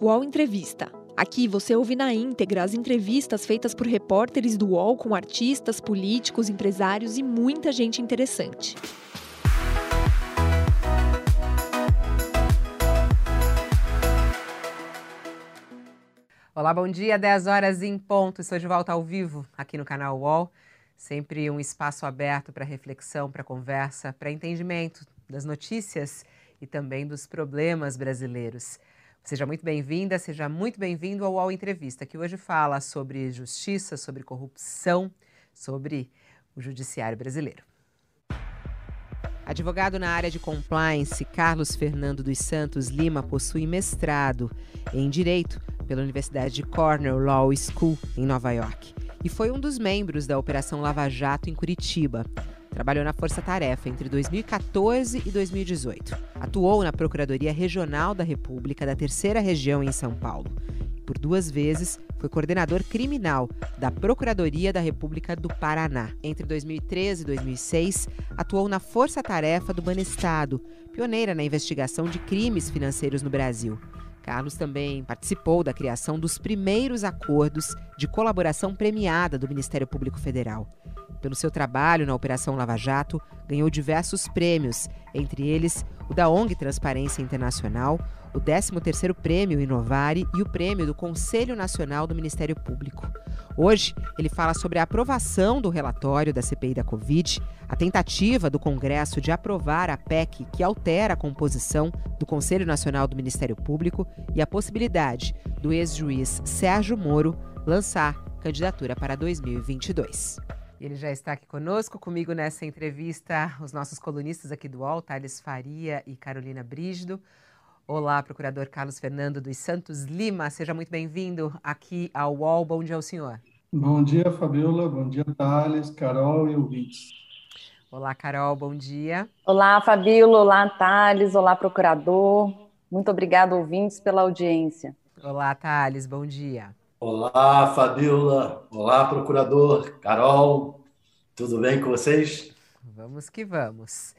UOL Entrevista. Aqui você ouve na íntegra as entrevistas feitas por repórteres do UOL com artistas, políticos, empresários e muita gente interessante. Olá, bom dia, 10 horas em ponto. Estou de volta ao vivo aqui no canal UOL. Sempre um espaço aberto para reflexão, para conversa, para entendimento das notícias e também dos problemas brasileiros. Seja muito bem-vinda, seja muito bem-vindo ao UOL Entrevista, que hoje fala sobre justiça, sobre corrupção, sobre o judiciário brasileiro. Advogado na área de compliance, Carlos Fernando dos Santos Lima possui mestrado em Direito pela Universidade de Cornell Law School, em Nova York, e foi um dos membros da Operação Lava Jato em Curitiba, Trabalhou na Força Tarefa entre 2014 e 2018. Atuou na Procuradoria Regional da República da Terceira Região em São Paulo. Por duas vezes, foi coordenador criminal da Procuradoria da República do Paraná. Entre 2013 e 2006, atuou na Força Tarefa do Banestado, pioneira na investigação de crimes financeiros no Brasil. Carlos também participou da criação dos primeiros acordos de colaboração premiada do Ministério Público Federal. Pelo seu trabalho na Operação Lava Jato, ganhou diversos prêmios, entre eles o da ONG Transparência Internacional, o 13º Prêmio Inovare e o prêmio do Conselho Nacional do Ministério Público. Hoje, ele fala sobre a aprovação do relatório da CPI da Covid, a tentativa do Congresso de aprovar a PEC que altera a composição do Conselho Nacional do Ministério Público e a possibilidade do ex-juiz Sérgio Moro lançar candidatura para 2022. Ele já está aqui conosco, comigo nessa entrevista, os nossos colunistas aqui do UOL, Thales Faria e Carolina Brígido. Olá, procurador Carlos Fernando dos Santos Lima, seja muito bem-vindo aqui ao UOL. Bom dia ao senhor. Bom dia, Fabiola. Bom dia, Thales, Carol e ouvintes. Olá, Carol, bom dia. Olá, Fabiola. Olá, Thales. Olá, procurador. Muito obrigado, ouvintes, pela audiência. Olá, Thales, bom dia. Olá, Fabiola. Olá, procurador. Carol, tudo bem com vocês? Vamos que vamos.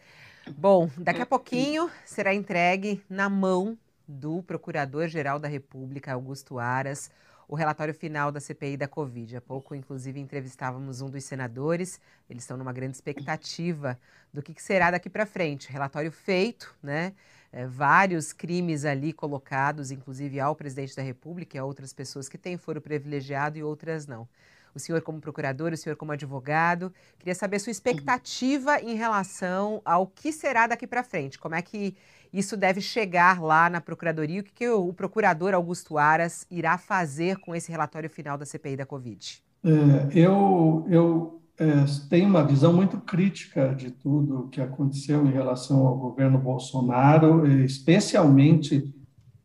Bom, daqui a pouquinho será entregue na mão do Procurador-Geral da República, Augusto Aras, o relatório final da CPI da Covid. Há pouco, inclusive, entrevistávamos um dos senadores. Eles estão numa grande expectativa do que será daqui para frente. Relatório feito, né? É, vários crimes ali colocados, inclusive ao presidente da República e a outras pessoas que têm foro privilegiado e outras não. O senhor, como procurador, o senhor, como advogado, queria saber sua expectativa em relação ao que será daqui para frente. Como é que isso deve chegar lá na Procuradoria? O que, que o procurador Augusto Aras irá fazer com esse relatório final da CPI da Covid? É, eu, eu é, tem uma visão muito crítica de tudo que aconteceu em relação ao governo Bolsonaro, especialmente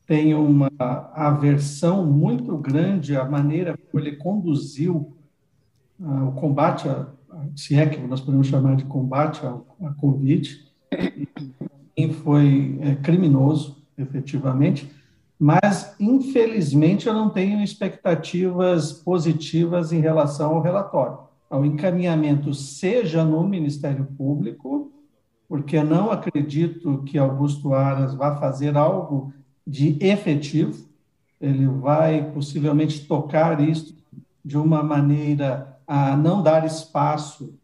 tem uma aversão muito grande à maneira como ele conduziu uh, o combate, a, se é que nós podemos chamar de combate à, Covid, e foi é, criminoso, efetivamente, mas, infelizmente, eu não tenho expectativas positivas em relação ao relatório ao encaminhamento seja no Ministério Público, porque não acredito que Augusto Aras vá fazer algo de efetivo, ele vai possivelmente tocar isso de uma maneira a não dar espaço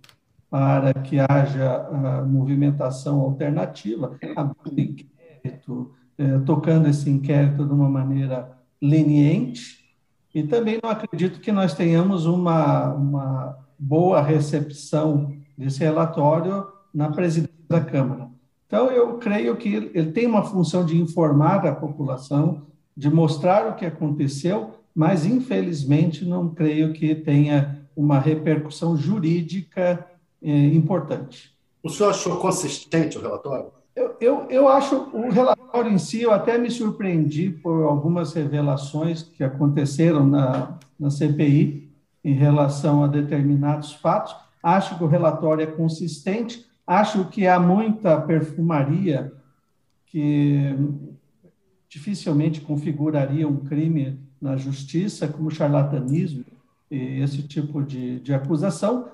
para que haja uh, movimentação alternativa, inquérito, eh, tocando esse inquérito de uma maneira leniente, e também não acredito que nós tenhamos uma, uma boa recepção desse relatório na presidência da Câmara. Então, eu creio que ele tem uma função de informar a população, de mostrar o que aconteceu, mas, infelizmente, não creio que tenha uma repercussão jurídica eh, importante. O senhor achou consistente o relatório? Eu, eu, eu acho o relatório em si, eu até me surpreendi por algumas revelações que aconteceram na, na CPI, em relação a determinados fatos. Acho que o relatório é consistente, acho que há muita perfumaria que dificilmente configuraria um crime na justiça, como charlatanismo e esse tipo de, de acusação,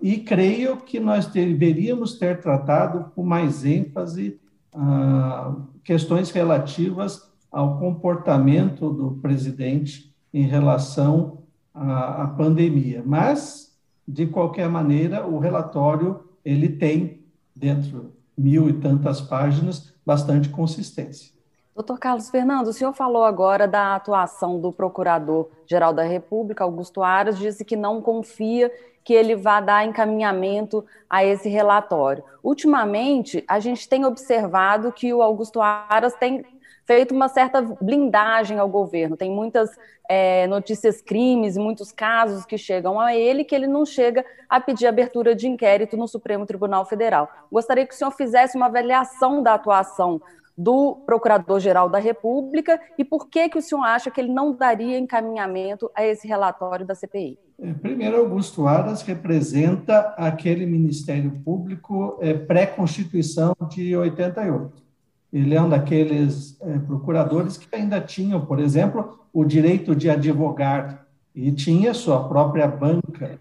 e creio que nós deveríamos ter tratado com mais ênfase ah, questões relativas ao comportamento do presidente em relação à, à pandemia. Mas, de qualquer maneira, o relatório ele tem, dentro mil e tantas páginas, bastante consistência. Doutor Carlos Fernando, o senhor falou agora da atuação do Procurador-Geral da República, Augusto Aras, disse que não confia que ele vá dar encaminhamento a esse relatório. Ultimamente, a gente tem observado que o Augusto Aras tem feito uma certa blindagem ao governo. Tem muitas é, notícias crimes, muitos casos que chegam a ele que ele não chega a pedir abertura de inquérito no Supremo Tribunal Federal. Gostaria que o senhor fizesse uma avaliação da atuação do Procurador-Geral da República e por que, que o senhor acha que ele não daria encaminhamento a esse relatório da CPI? É, primeiro, Augusto Aras representa aquele Ministério Público é, pré-Constituição de 88. Ele é um daqueles é, procuradores que ainda tinham, por exemplo, o direito de advogar e tinha sua própria banca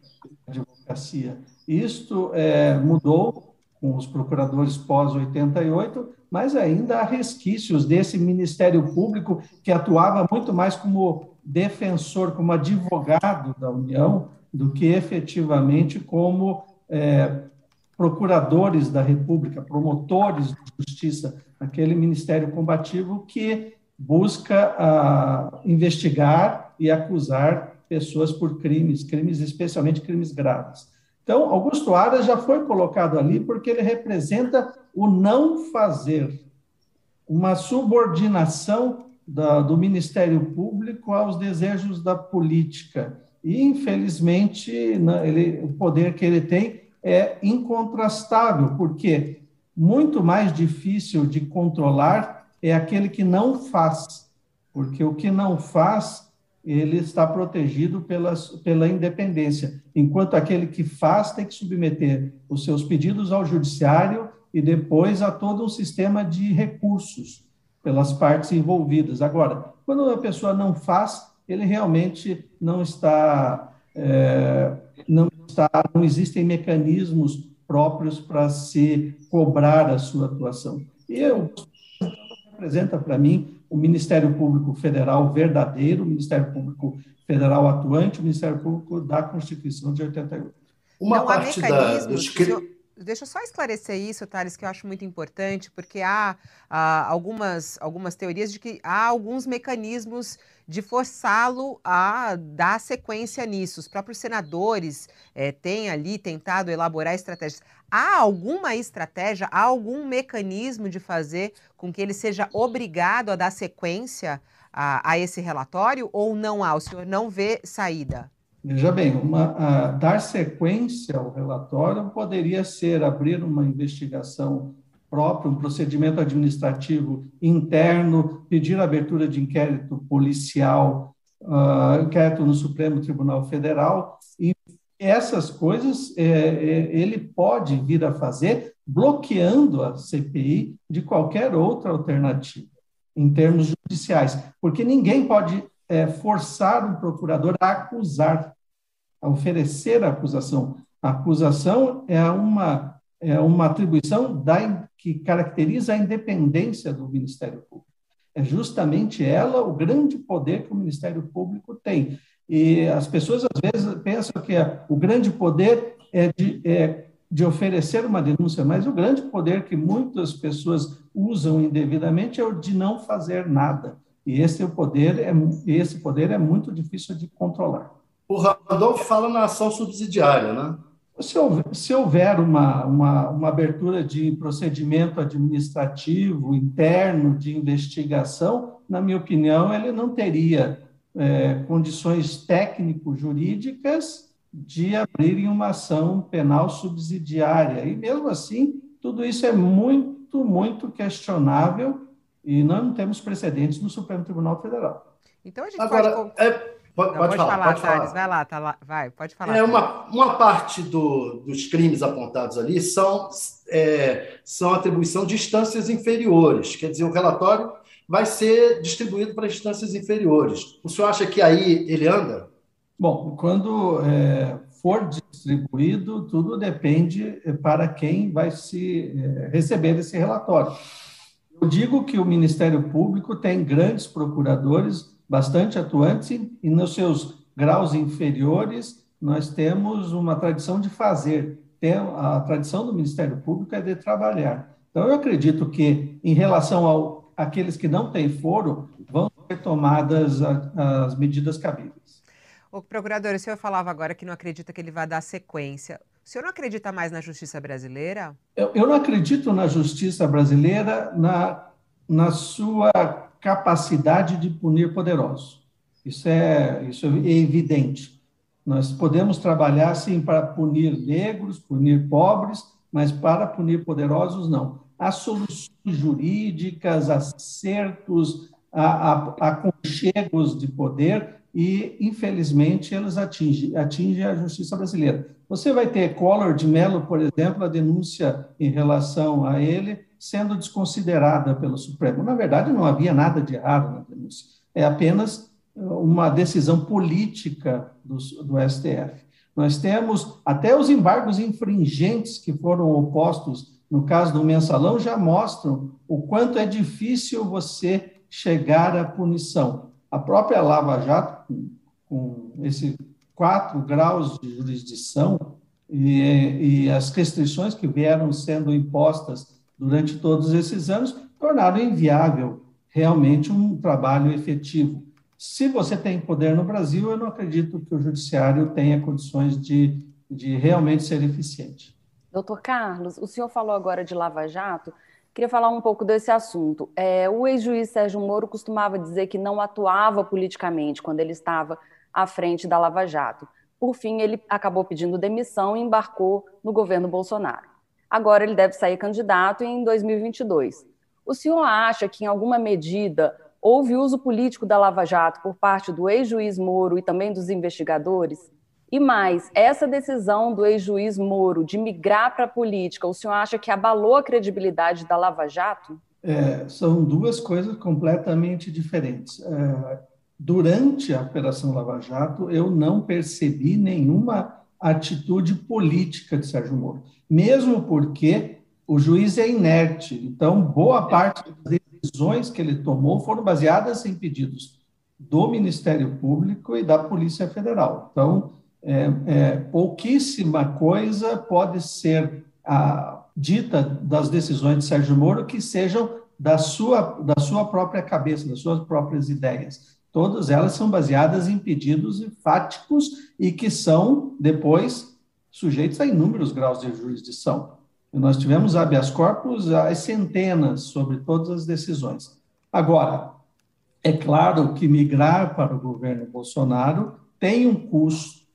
de advocacia. Isto é, mudou com os procuradores pós-88, mas ainda há resquícios desse Ministério Público que atuava muito mais como defensor, como advogado da União, do que efetivamente como é, procuradores da República, promotores de justiça, aquele Ministério Combativo que busca a, investigar e acusar pessoas por crimes, crimes especialmente crimes graves. Então, Augusto Aras já foi colocado ali porque ele representa o não fazer, uma subordinação da, do Ministério Público aos desejos da política. E, infelizmente, ele, o poder que ele tem é incontrastável, porque muito mais difícil de controlar é aquele que não faz, porque o que não faz ele está protegido pela, pela independência, enquanto aquele que faz tem que submeter os seus pedidos ao judiciário e depois a todo um sistema de recursos pelas partes envolvidas. Agora, quando a pessoa não faz, ele realmente não está, é, não está, não existem mecanismos próprios para se cobrar a sua atuação. E eu representa para mim o Ministério Público Federal verdadeiro, o Ministério Público Federal atuante, o Ministério Público da Constituição de 88. Uma Não parte da, dos... Deixa eu só esclarecer isso, Thales, que eu acho muito importante, porque há, há algumas, algumas teorias de que há alguns mecanismos de forçá-lo a dar sequência nisso. Os próprios senadores é, têm ali tentado elaborar estratégias. Há alguma estratégia, há algum mecanismo de fazer com que ele seja obrigado a dar sequência a, a esse relatório ou não há? O senhor não vê saída? Veja bem, uma, dar sequência ao relatório poderia ser abrir uma investigação própria, um procedimento administrativo interno, pedir abertura de inquérito policial, uh, inquérito no Supremo Tribunal Federal, e essas coisas é, é, ele pode vir a fazer bloqueando a CPI de qualquer outra alternativa, em termos judiciais, porque ninguém pode é, forçar um procurador a acusar a oferecer a acusação. A acusação é uma, é uma atribuição da, que caracteriza a independência do Ministério Público. É justamente ela o grande poder que o Ministério Público tem. E as pessoas, às vezes, pensam que o grande poder é de, é de oferecer uma denúncia, mas o grande poder que muitas pessoas usam indevidamente é o de não fazer nada. E esse é poder, é, esse poder é muito difícil de controlar. O Randolph fala na ação subsidiária, né? Se houver, se houver uma, uma, uma, abertura de procedimento administrativo interno de investigação, na minha opinião, ele não teria é, condições técnico-jurídicas de abrirem uma ação penal subsidiária. E mesmo assim, tudo isso é muito, muito questionável e não temos precedentes no Supremo Tribunal Federal. Então a gente Agora, pode. É Pode, Não, pode, pode falar, pode Thales, falar. vai lá, tá lá, vai, pode falar. É, uma, uma parte do, dos crimes apontados ali são, é, são atribuição de instâncias inferiores, quer dizer, o relatório vai ser distribuído para instâncias inferiores. O senhor acha que aí ele anda? Bom, quando é, for distribuído, tudo depende para quem vai se é, receber esse relatório. Eu digo que o Ministério Público tem grandes procuradores bastante atuantes e, nos seus graus inferiores nós temos uma tradição de fazer. Tem, a tradição do Ministério Público é de trabalhar. Então, eu acredito que, em relação ao aqueles que não têm foro, vão ser tomadas a, as medidas cabíveis. O procurador, o senhor falava agora que não acredita que ele vai dar sequência. O senhor não acredita mais na justiça brasileira? Eu, eu não acredito na justiça brasileira na, na sua capacidade de punir poderosos. Isso é, isso é evidente. Nós podemos trabalhar, sim, para punir negros, punir pobres, mas para punir poderosos, não. Há soluções jurídicas, acertos, aconchegos de poder e, infelizmente, eles atingem, atingem a justiça brasileira. Você vai ter Collor de Mello, por exemplo, a denúncia em relação a ele sendo desconsiderada pelo Supremo. Na verdade, não havia nada de errado na denúncia, é apenas uma decisão política do, do STF. Nós temos até os embargos infringentes que foram opostos no caso do mensalão já mostram o quanto é difícil você chegar à punição. A própria Lava Jato, com, com esses quatro graus de jurisdição e, e as restrições que vieram sendo impostas durante todos esses anos, tornaram inviável realmente um trabalho efetivo. Se você tem poder no Brasil, eu não acredito que o judiciário tenha condições de, de realmente ser eficiente. Doutor Carlos, o senhor falou agora de Lava Jato. Queria falar um pouco desse assunto. É, o ex-juiz Sérgio Moro costumava dizer que não atuava politicamente quando ele estava à frente da Lava Jato. Por fim, ele acabou pedindo demissão e embarcou no governo Bolsonaro. Agora ele deve sair candidato em 2022. O senhor acha que, em alguma medida, houve uso político da Lava Jato por parte do ex-juiz Moro e também dos investigadores? E mais, essa decisão do ex-juiz Moro de migrar para a política, o senhor acha que abalou a credibilidade da Lava Jato? É, são duas coisas completamente diferentes. É, durante a Operação Lava Jato, eu não percebi nenhuma atitude política de Sérgio Moro, mesmo porque o juiz é inerte. Então, boa parte das decisões que ele tomou foram baseadas em pedidos do Ministério Público e da Polícia Federal. Então, é, é, pouquíssima coisa pode ser a, dita das decisões de Sérgio Moro que sejam da sua, da sua própria cabeça, das suas próprias ideias. Todas elas são baseadas em pedidos fáticos e que são, depois, sujeitos a inúmeros graus de jurisdição. E nós tivemos habeas corpus às centenas sobre todas as decisões. Agora, é claro que migrar para o governo Bolsonaro tem um custo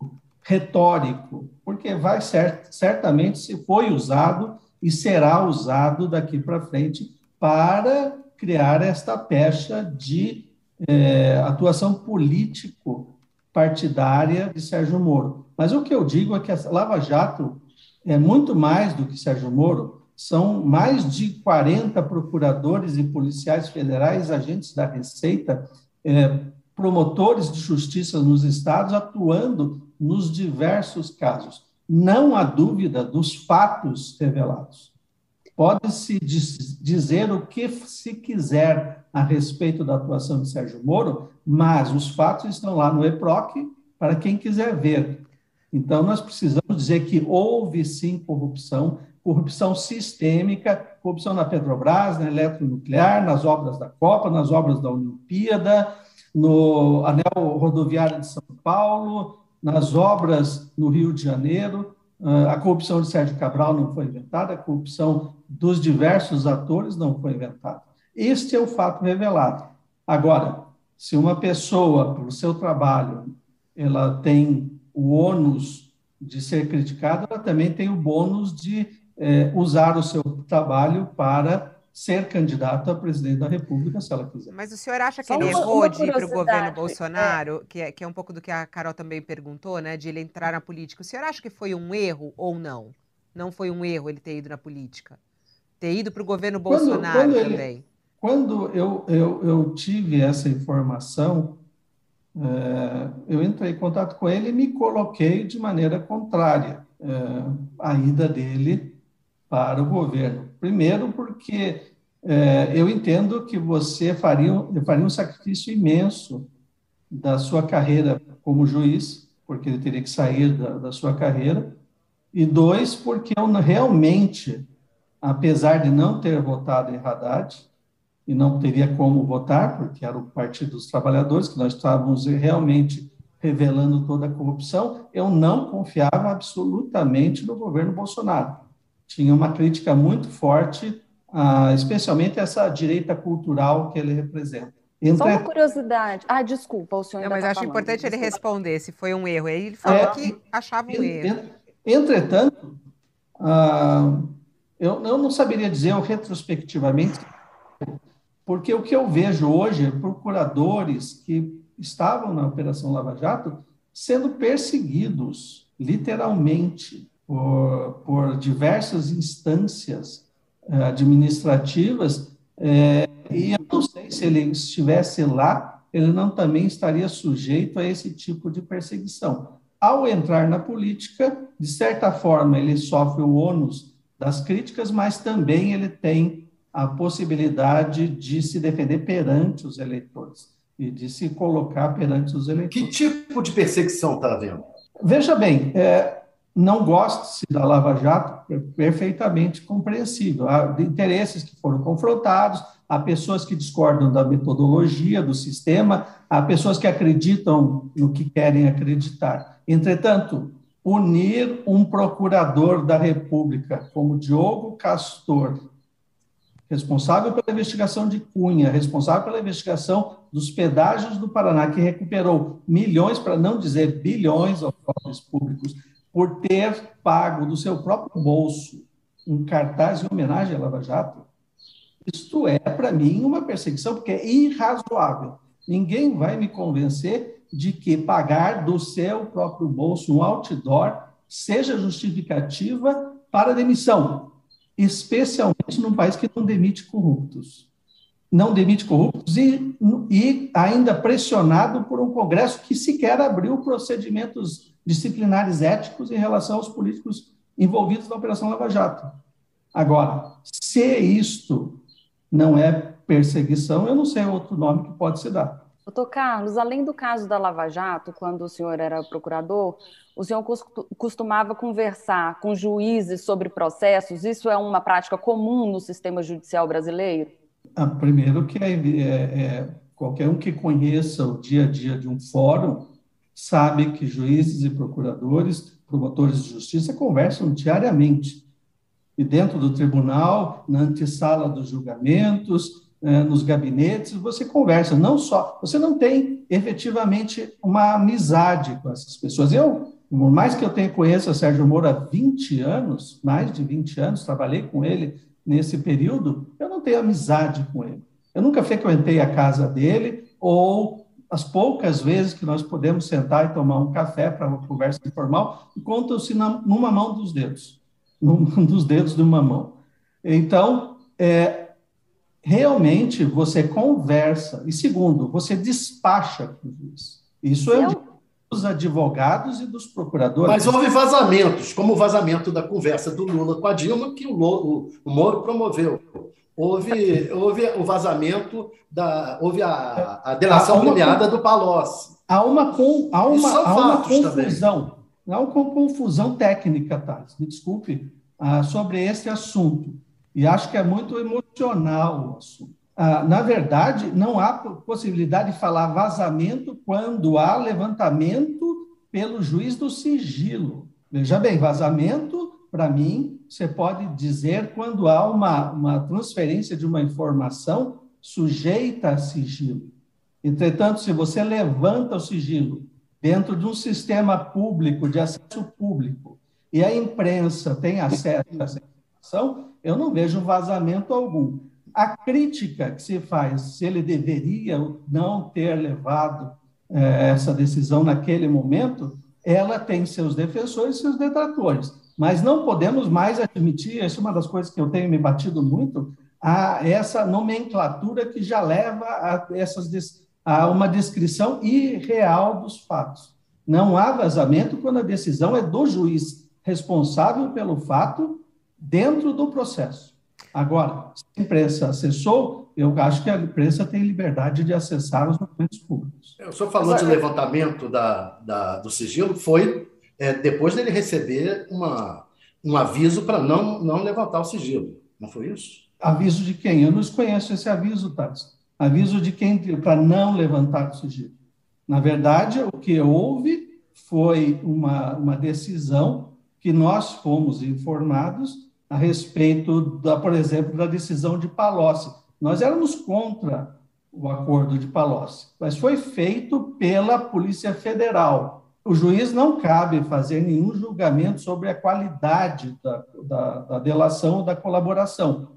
retórico, porque vai cert, certamente se foi usado e será usado daqui para frente para criar esta pecha de é, atuação político partidária de Sérgio Moro. Mas o que eu digo é que a Lava Jato é muito mais do que Sérgio Moro, são mais de 40 procuradores e policiais federais, agentes da Receita, é, promotores de justiça nos estados atuando nos diversos casos. Não há dúvida dos fatos revelados. Pode-se dizer o que se quiser a respeito da atuação de Sérgio Moro, mas os fatos estão lá no EPROC para quem quiser ver. Então, nós precisamos dizer que houve sim corrupção, corrupção sistêmica, corrupção na Petrobras, na Eletronuclear, nas obras da Copa, nas obras da Olimpíada, no anel rodoviário de São Paulo, nas obras no Rio de Janeiro. Ah, a corrupção de Sérgio Cabral não foi inventada, a corrupção dos diversos atores não foi inventada. Este é o fato revelado. Agora, se uma pessoa, pelo seu trabalho, ela tem o ônus de ser criticada, ela também tem o bônus de é, usar o seu trabalho para ser candidata a presidente da República, se ela quiser. Mas o senhor acha que Só ele uma, errou uma de ir para o governo é. Bolsonaro, é. Que, é, que é um pouco do que a Carol também perguntou, né, de ele entrar na política. O senhor acha que foi um erro ou não? Não foi um erro ele ter ido na política? Ter ido para o governo Bolsonaro quando, quando também? Ele, quando eu, eu, eu, tive essa informação, é, eu entrei em contato com ele e me coloquei de maneira contrária é, à ida dele para o governo. Primeiro, porque é, eu entendo que você faria, faria um sacrifício imenso da sua carreira como juiz, porque ele teria que sair da, da sua carreira, e dois, porque eu realmente, apesar de não ter votado em Haddad, e não teria como votar, porque era o Partido dos Trabalhadores, que nós estávamos realmente revelando toda a corrupção, eu não confiava absolutamente no governo Bolsonaro. Tinha uma crítica muito forte, ah, especialmente essa direita cultural que ele representa. Entre... Só uma curiosidade. Ah, desculpa, o senhor Não, mas tá acho falando. importante ele responder se foi um erro. Ele falou é, que achava um erro. Entretanto, ah, eu, eu não saberia dizer retrospectivamente, porque o que eu vejo hoje é procuradores que estavam na Operação Lava Jato sendo perseguidos, literalmente, por, por diversas instâncias eh, administrativas, é, e eu não sei se ele estivesse lá, ele não também estaria sujeito a esse tipo de perseguição. Ao entrar na política, de certa forma, ele sofre o ônus das críticas, mas também ele tem a possibilidade de se defender perante os eleitores e de se colocar perante os eleitores. Que tipo de perseguição está havendo? Veja bem, é, não gosta-se da Lava Jato, é perfeitamente compreensível. Há interesses que foram confrontados, há pessoas que discordam da metodologia, do sistema, há pessoas que acreditam no que querem acreditar. Entretanto, unir um procurador da República como Diogo Castor responsável pela investigação de Cunha, responsável pela investigação dos pedágios do Paraná, que recuperou milhões, para não dizer bilhões, aos cofres públicos, por ter pago do seu próprio bolso um cartaz em homenagem à Lava Jato, isto é, para mim, uma perseguição, porque é irrazoável. Ninguém vai me convencer de que pagar do seu próprio bolso um outdoor seja justificativa para demissão especialmente num país que não demite corruptos. Não demite corruptos e, e ainda pressionado por um Congresso que sequer abriu procedimentos disciplinares éticos em relação aos políticos envolvidos na Operação Lava Jato. Agora, se isto não é perseguição, eu não sei outro nome que pode se dar. Doutor Carlos, além do caso da Lava Jato, quando o senhor era procurador, o senhor costumava conversar com juízes sobre processos? Isso é uma prática comum no sistema judicial brasileiro? Ah, primeiro que é, é, é, qualquer um que conheça o dia a dia de um fórum sabe que juízes e procuradores, promotores de justiça conversam diariamente. E dentro do tribunal, na antessala dos julgamentos, é, nos gabinetes, você conversa, não só, você não tem efetivamente uma amizade com essas pessoas. Eu, por mais que eu tenha conheço o Sérgio Moro há 20 anos, mais de 20 anos, trabalhei com ele nesse período, eu não tenho amizade com ele. Eu nunca frequentei a casa dele, ou as poucas vezes que nós podemos sentar e tomar um café para uma conversa informal, contam-se numa mão dos dedos, num dos dedos de uma mão. Então, é, realmente você conversa. E segundo, você despacha com o juiz. Isso é dos advogados e dos procuradores. Mas houve vazamentos, como o vazamento da conversa do Lula com a Dilma, que o, o, o Moro promoveu. Houve, houve o vazamento da. Houve a, a delação premiada do Palocci. Há uma, com, há uma, há uma confusão. Também. Há uma confusão técnica, Thales, me desculpe, ah, sobre esse assunto. E acho que é muito emocional o assunto. Ah, na verdade, não há possibilidade de falar vazamento quando há levantamento pelo juiz do sigilo. Veja bem, vazamento, para mim, você pode dizer quando há uma, uma transferência de uma informação sujeita a sigilo. Entretanto, se você levanta o sigilo dentro de um sistema público, de acesso público, e a imprensa tem acesso a essa informação, eu não vejo vazamento algum. A crítica que se faz, se ele deveria não ter levado é, essa decisão naquele momento, ela tem seus defensores e seus detratores. Mas não podemos mais admitir, essa é uma das coisas que eu tenho me batido muito, a essa nomenclatura que já leva a, essas, a uma descrição irreal dos fatos. Não há vazamento quando a decisão é do juiz responsável pelo fato dentro do processo. Agora, se a imprensa acessou, eu acho que a imprensa tem liberdade de acessar os documentos públicos. O senhor falou de levantamento da, da do sigilo, foi é, depois dele receber uma, um aviso para não, não levantar o sigilo, não foi isso? Aviso de quem? Eu não conheço esse aviso, Tati. Aviso de quem para não levantar o sigilo. Na verdade, o que houve foi uma, uma decisão que nós fomos informados a respeito, da, por exemplo, da decisão de Palocci. Nós éramos contra o acordo de Palocci, mas foi feito pela Polícia Federal. O juiz não cabe fazer nenhum julgamento sobre a qualidade da, da, da delação ou da colaboração.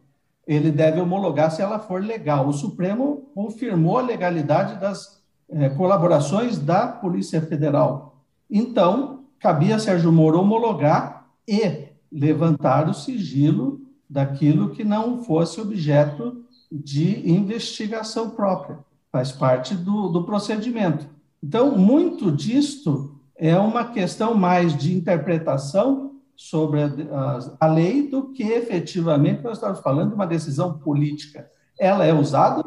Ele deve homologar se ela for legal. O Supremo confirmou a legalidade das é, colaborações da Polícia Federal. Então, cabia Sérgio Moro homologar e levantar o sigilo daquilo que não fosse objeto de investigação própria. Faz parte do, do procedimento. Então, muito disto é uma questão mais de interpretação sobre a, a, lei do que efetivamente nós estamos falando de uma decisão política. Ela é usada,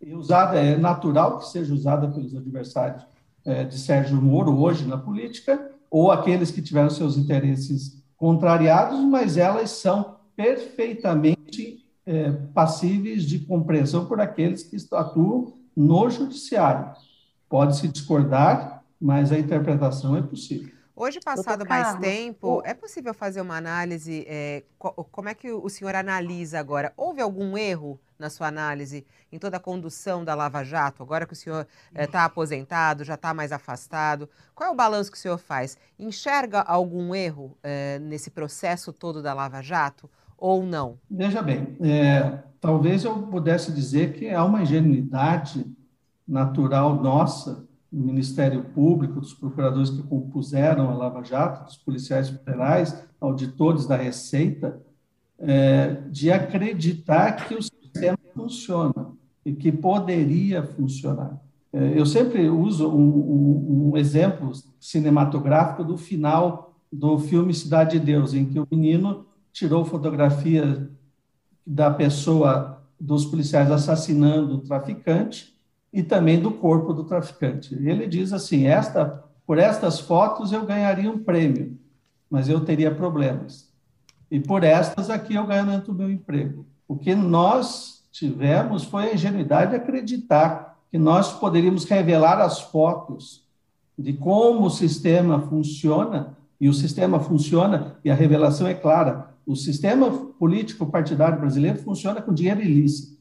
e usada é natural que seja usada pelos adversários é, de Sérgio Moro hoje na política, ou aqueles que tiveram seus interesses contrariados, mas elas são perfeitamente é, passíveis de compreensão por aqueles que atuam no judiciário. Pode-se discordar, mas a interpretação é possível. Hoje, passado mais tempo, é possível fazer uma análise? É, como é que o senhor analisa agora? Houve algum erro na sua análise em toda a condução da Lava Jato? Agora que o senhor está é, aposentado, já está mais afastado, qual é o balanço que o senhor faz? Enxerga algum erro é, nesse processo todo da Lava Jato ou não? Veja bem, é, talvez eu pudesse dizer que há uma ingenuidade natural nossa do Ministério Público, dos procuradores que compuseram a Lava Jato, dos policiais federais, auditores da Receita, é, de acreditar que o sistema funciona e que poderia funcionar. É, eu sempre uso um, um, um exemplo cinematográfico do final do filme Cidade de Deus, em que o menino tirou fotografia da pessoa, dos policiais assassinando o traficante, e também do corpo do traficante. Ele diz assim: esta, por estas fotos eu ganharia um prêmio, mas eu teria problemas. E por estas aqui eu garanto meu emprego. O que nós tivemos foi a ingenuidade de acreditar que nós poderíamos revelar as fotos de como o sistema funciona, e o sistema funciona, e a revelação é clara: o sistema político partidário brasileiro funciona com dinheiro ilícito.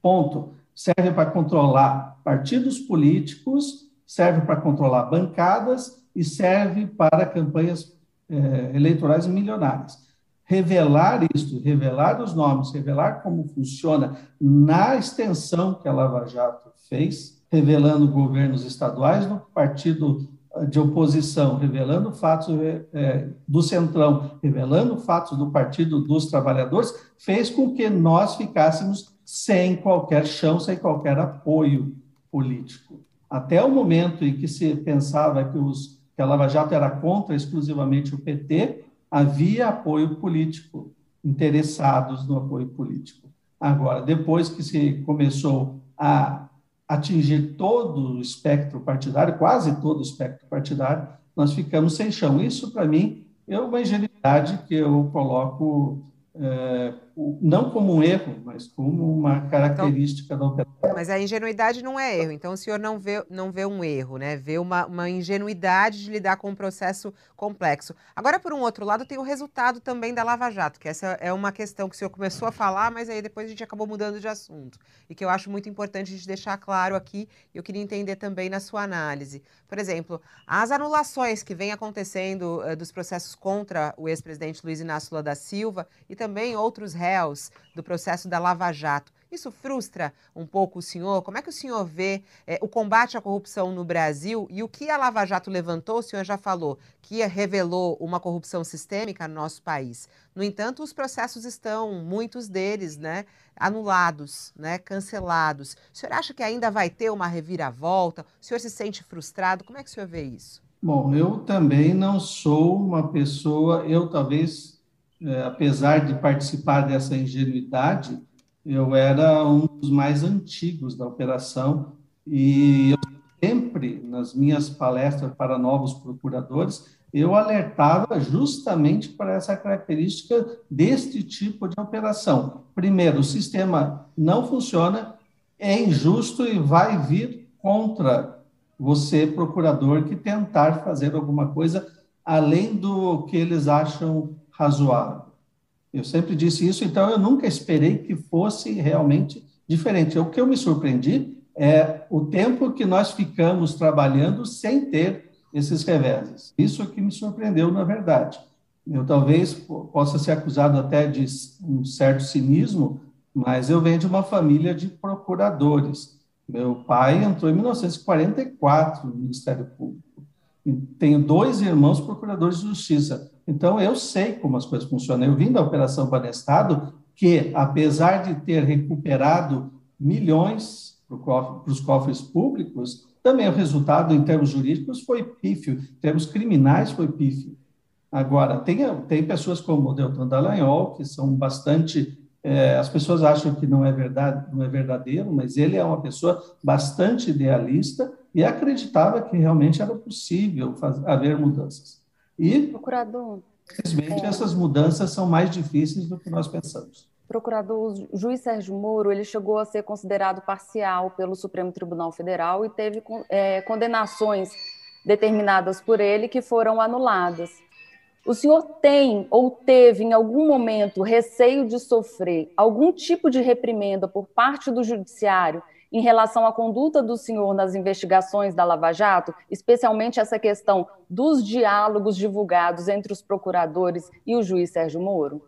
Ponto serve para controlar partidos políticos, serve para controlar bancadas e serve para campanhas é, eleitorais milionárias. Revelar isso, revelar os nomes, revelar como funciona na extensão que a Lava Jato fez, revelando governos estaduais no partido de oposição, revelando fatos é, do Centrão, revelando fatos do Partido dos Trabalhadores, fez com que nós ficássemos sem qualquer chão, sem qualquer apoio político. Até o momento em que se pensava que, os, que a Lava Jato era contra exclusivamente o PT, havia apoio político, interessados no apoio político. Agora, depois que se começou a atingir todo o espectro partidário, quase todo o espectro partidário, nós ficamos sem chão. Isso, para mim, é uma ingenuidade que eu coloco é, não como um erro, mas como uma característica então, da operação. Mas a ingenuidade não é erro, então o senhor não vê, não vê um erro, né? Vê uma, uma ingenuidade de lidar com um processo complexo. Agora, por um outro lado, tem o resultado também da Lava Jato, que essa é uma questão que o senhor começou a falar, mas aí depois a gente acabou mudando de assunto. E que eu acho muito importante a gente deixar claro aqui, e eu queria entender também na sua análise. Por exemplo, as anulações que vêm acontecendo uh, dos processos contra o ex-presidente Luiz Inácio Lula da Silva e também outros réus do processo da Lava Jato. Isso frustra um pouco o senhor? Como é que o senhor vê é, o combate à corrupção no Brasil e o que a Lava Jato levantou? O senhor já falou que revelou uma corrupção sistêmica no nosso país. No entanto, os processos estão, muitos deles, né, anulados, né, cancelados. O senhor acha que ainda vai ter uma reviravolta? O senhor se sente frustrado? Como é que o senhor vê isso? Bom, eu também não sou uma pessoa, eu talvez é, apesar de participar dessa ingenuidade, eu era um dos mais antigos da operação e eu sempre, nas minhas palestras para novos procuradores, eu alertava justamente para essa característica deste tipo de operação. Primeiro, o sistema não funciona, é injusto e vai vir contra você, procurador, que tentar fazer alguma coisa além do que eles acham razoável. Eu sempre disse isso, então eu nunca esperei que fosse realmente diferente. O que eu me surpreendi é o tempo que nós ficamos trabalhando sem ter esses reveses. Isso que me surpreendeu, na verdade. Eu talvez possa ser acusado até de um certo cinismo, mas eu venho de uma família de procuradores. Meu pai entrou em 1944 no Ministério Público. Tenho dois irmãos procuradores de justiça. Então, eu sei como as coisas funcionam. Eu vim da Operação Banestado, que, apesar de ter recuperado milhões para os cofres públicos, também o resultado, em termos jurídicos, foi pífio, em termos criminais, foi pífio. Agora, tem, tem pessoas como o Deltan Dallagnol, que são bastante. É, as pessoas acham que não é verdade, não é verdadeiro, mas ele é uma pessoa bastante idealista e acreditava que realmente era possível fazer, haver mudanças. E, procurador, infelizmente, é... essas mudanças são mais difíceis do que nós pensamos. Procurador, o juiz Sérgio Moro, ele chegou a ser considerado parcial pelo Supremo Tribunal Federal e teve é, condenações determinadas por ele que foram anuladas. O senhor tem ou teve em algum momento receio de sofrer algum tipo de reprimenda por parte do judiciário em relação à conduta do senhor nas investigações da Lava Jato, especialmente essa questão dos diálogos divulgados entre os procuradores e o juiz Sérgio Moro?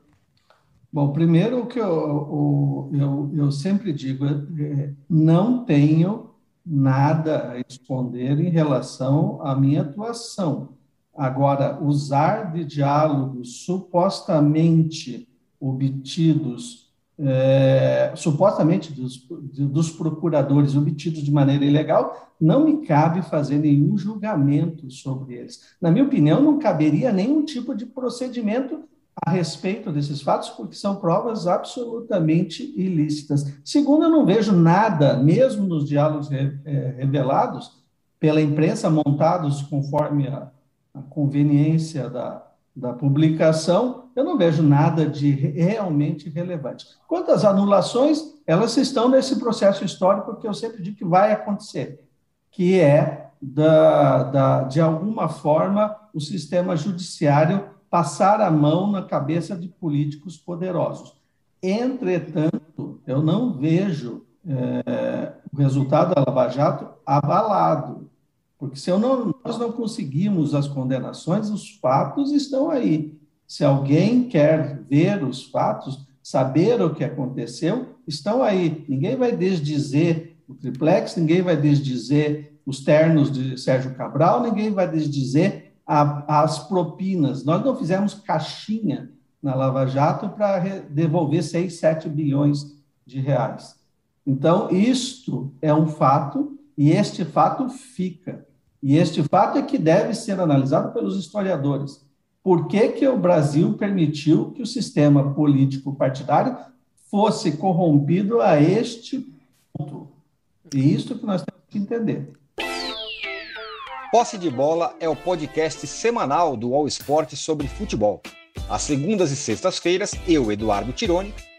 Bom, primeiro o que eu, eu, eu sempre digo é, não tenho nada a esconder em relação à minha atuação. Agora, usar de diálogos supostamente obtidos é, supostamente dos, dos procuradores obtidos de maneira ilegal, não me cabe fazer nenhum julgamento sobre eles. Na minha opinião, não caberia nenhum tipo de procedimento a respeito desses fatos, porque são provas absolutamente ilícitas. Segundo, eu não vejo nada, mesmo nos diálogos é, revelados pela imprensa, montados conforme a, a conveniência da, da publicação, eu não vejo nada de realmente relevante. Quanto às anulações, elas estão nesse processo histórico que eu sempre digo que vai acontecer, que é, da, da, de alguma forma, o sistema judiciário passar a mão na cabeça de políticos poderosos. Entretanto, eu não vejo é, o resultado da Lava Jato abalado, porque se não, nós não conseguimos as condenações, os fatos estão aí. Se alguém quer ver os fatos, saber o que aconteceu, estão aí. Ninguém vai desdizer o triplex, ninguém vai desdizer os ternos de Sérgio Cabral, ninguém vai desdizer a, as propinas. Nós não fizemos caixinha na Lava Jato para devolver 6, 7 bilhões de reais. Então, isto é um fato, e este fato fica. E este fato é que deve ser analisado pelos historiadores. Por que, que o Brasil permitiu que o sistema político partidário fosse corrompido a este ponto? E isso que nós temos que entender. Posse de Bola é o podcast semanal do All Sport sobre futebol. Às segundas e sextas-feiras, eu, Eduardo Tironi,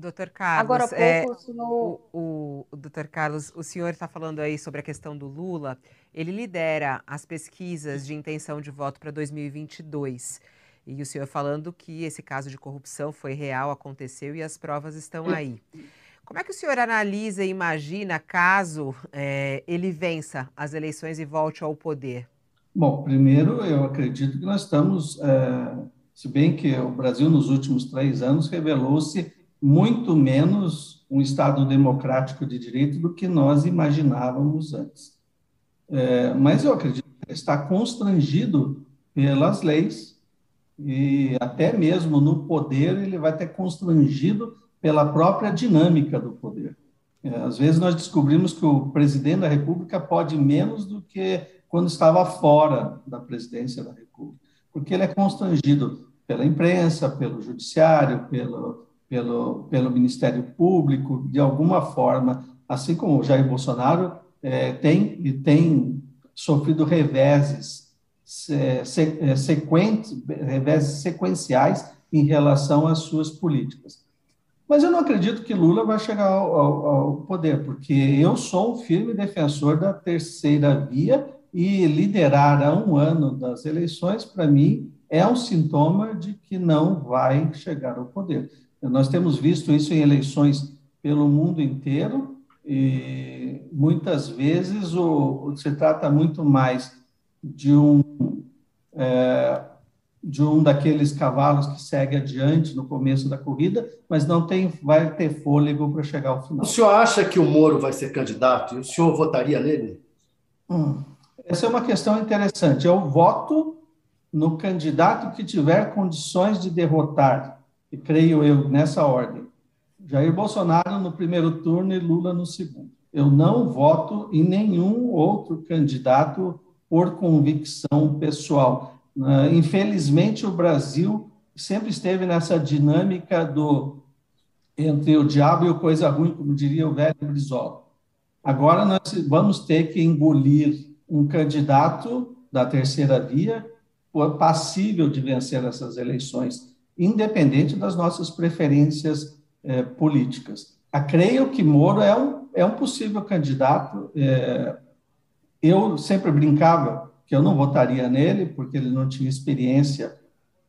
Doutor Carlos, Agora, pouco, é, o, o, o doutor Carlos, o senhor está falando aí sobre a questão do Lula. Ele lidera as pesquisas de intenção de voto para 2022. E o senhor falando que esse caso de corrupção foi real, aconteceu e as provas estão aí. Como é que o senhor analisa e imagina caso é, ele vença as eleições e volte ao poder? Bom, primeiro eu acredito que nós estamos, é, se bem que o Brasil nos últimos três anos revelou-se muito menos um Estado democrático de direito do que nós imaginávamos antes. é, mas eu acredito que está constrangido pelas leis e até mesmo no poder ele vai ter constrangido pela própria dinâmica do poder. É, às vezes nós descobrimos que o presidente da República pode menos do que quando estava fora da presidência da República, porque ele é constrangido pela imprensa, pelo judiciário, pelo, pelo, pelo Ministério Público, de alguma forma, assim como o Jair Bolsonaro é, tem e tem sofrido reveses é, sequentes, reveses sequenciais em relação às suas políticas. Mas eu não acredito que Lula vai chegar ao, ao, ao, poder, porque eu sou um firme defensor da terceira via e liderar a um ano das eleições, para mim, é um sintoma de que não vai chegar ao poder. Nós temos visto isso em eleições pelo mundo inteiro e muitas vezes o, se trata muito mais de um é, de um daqueles cavalos que segue adiante no começo da corrida, mas não tem, vai ter fôlego para chegar ao final. O senhor acha que o Moro vai ser candidato e o senhor votaria nele? Hum, essa é uma questão interessante. Eu voto no candidato que tiver condições de derrotar, e creio eu nessa ordem. Jair Bolsonaro no primeiro turno e Lula no segundo. Eu não voto em nenhum outro candidato por convicção pessoal. Uh, infelizmente, o Brasil sempre esteve nessa dinâmica do entre o diabo e o coisa ruim, como diria o velho Brizola. Agora nós vamos ter que engolir um candidato da terceira via passível de vencer essas eleições, independente das nossas preferências eh, políticas. A creio que Moro é um, é um possível candidato. Eh, eu sempre brincava que eu não votaria nele, porque ele não tinha experiência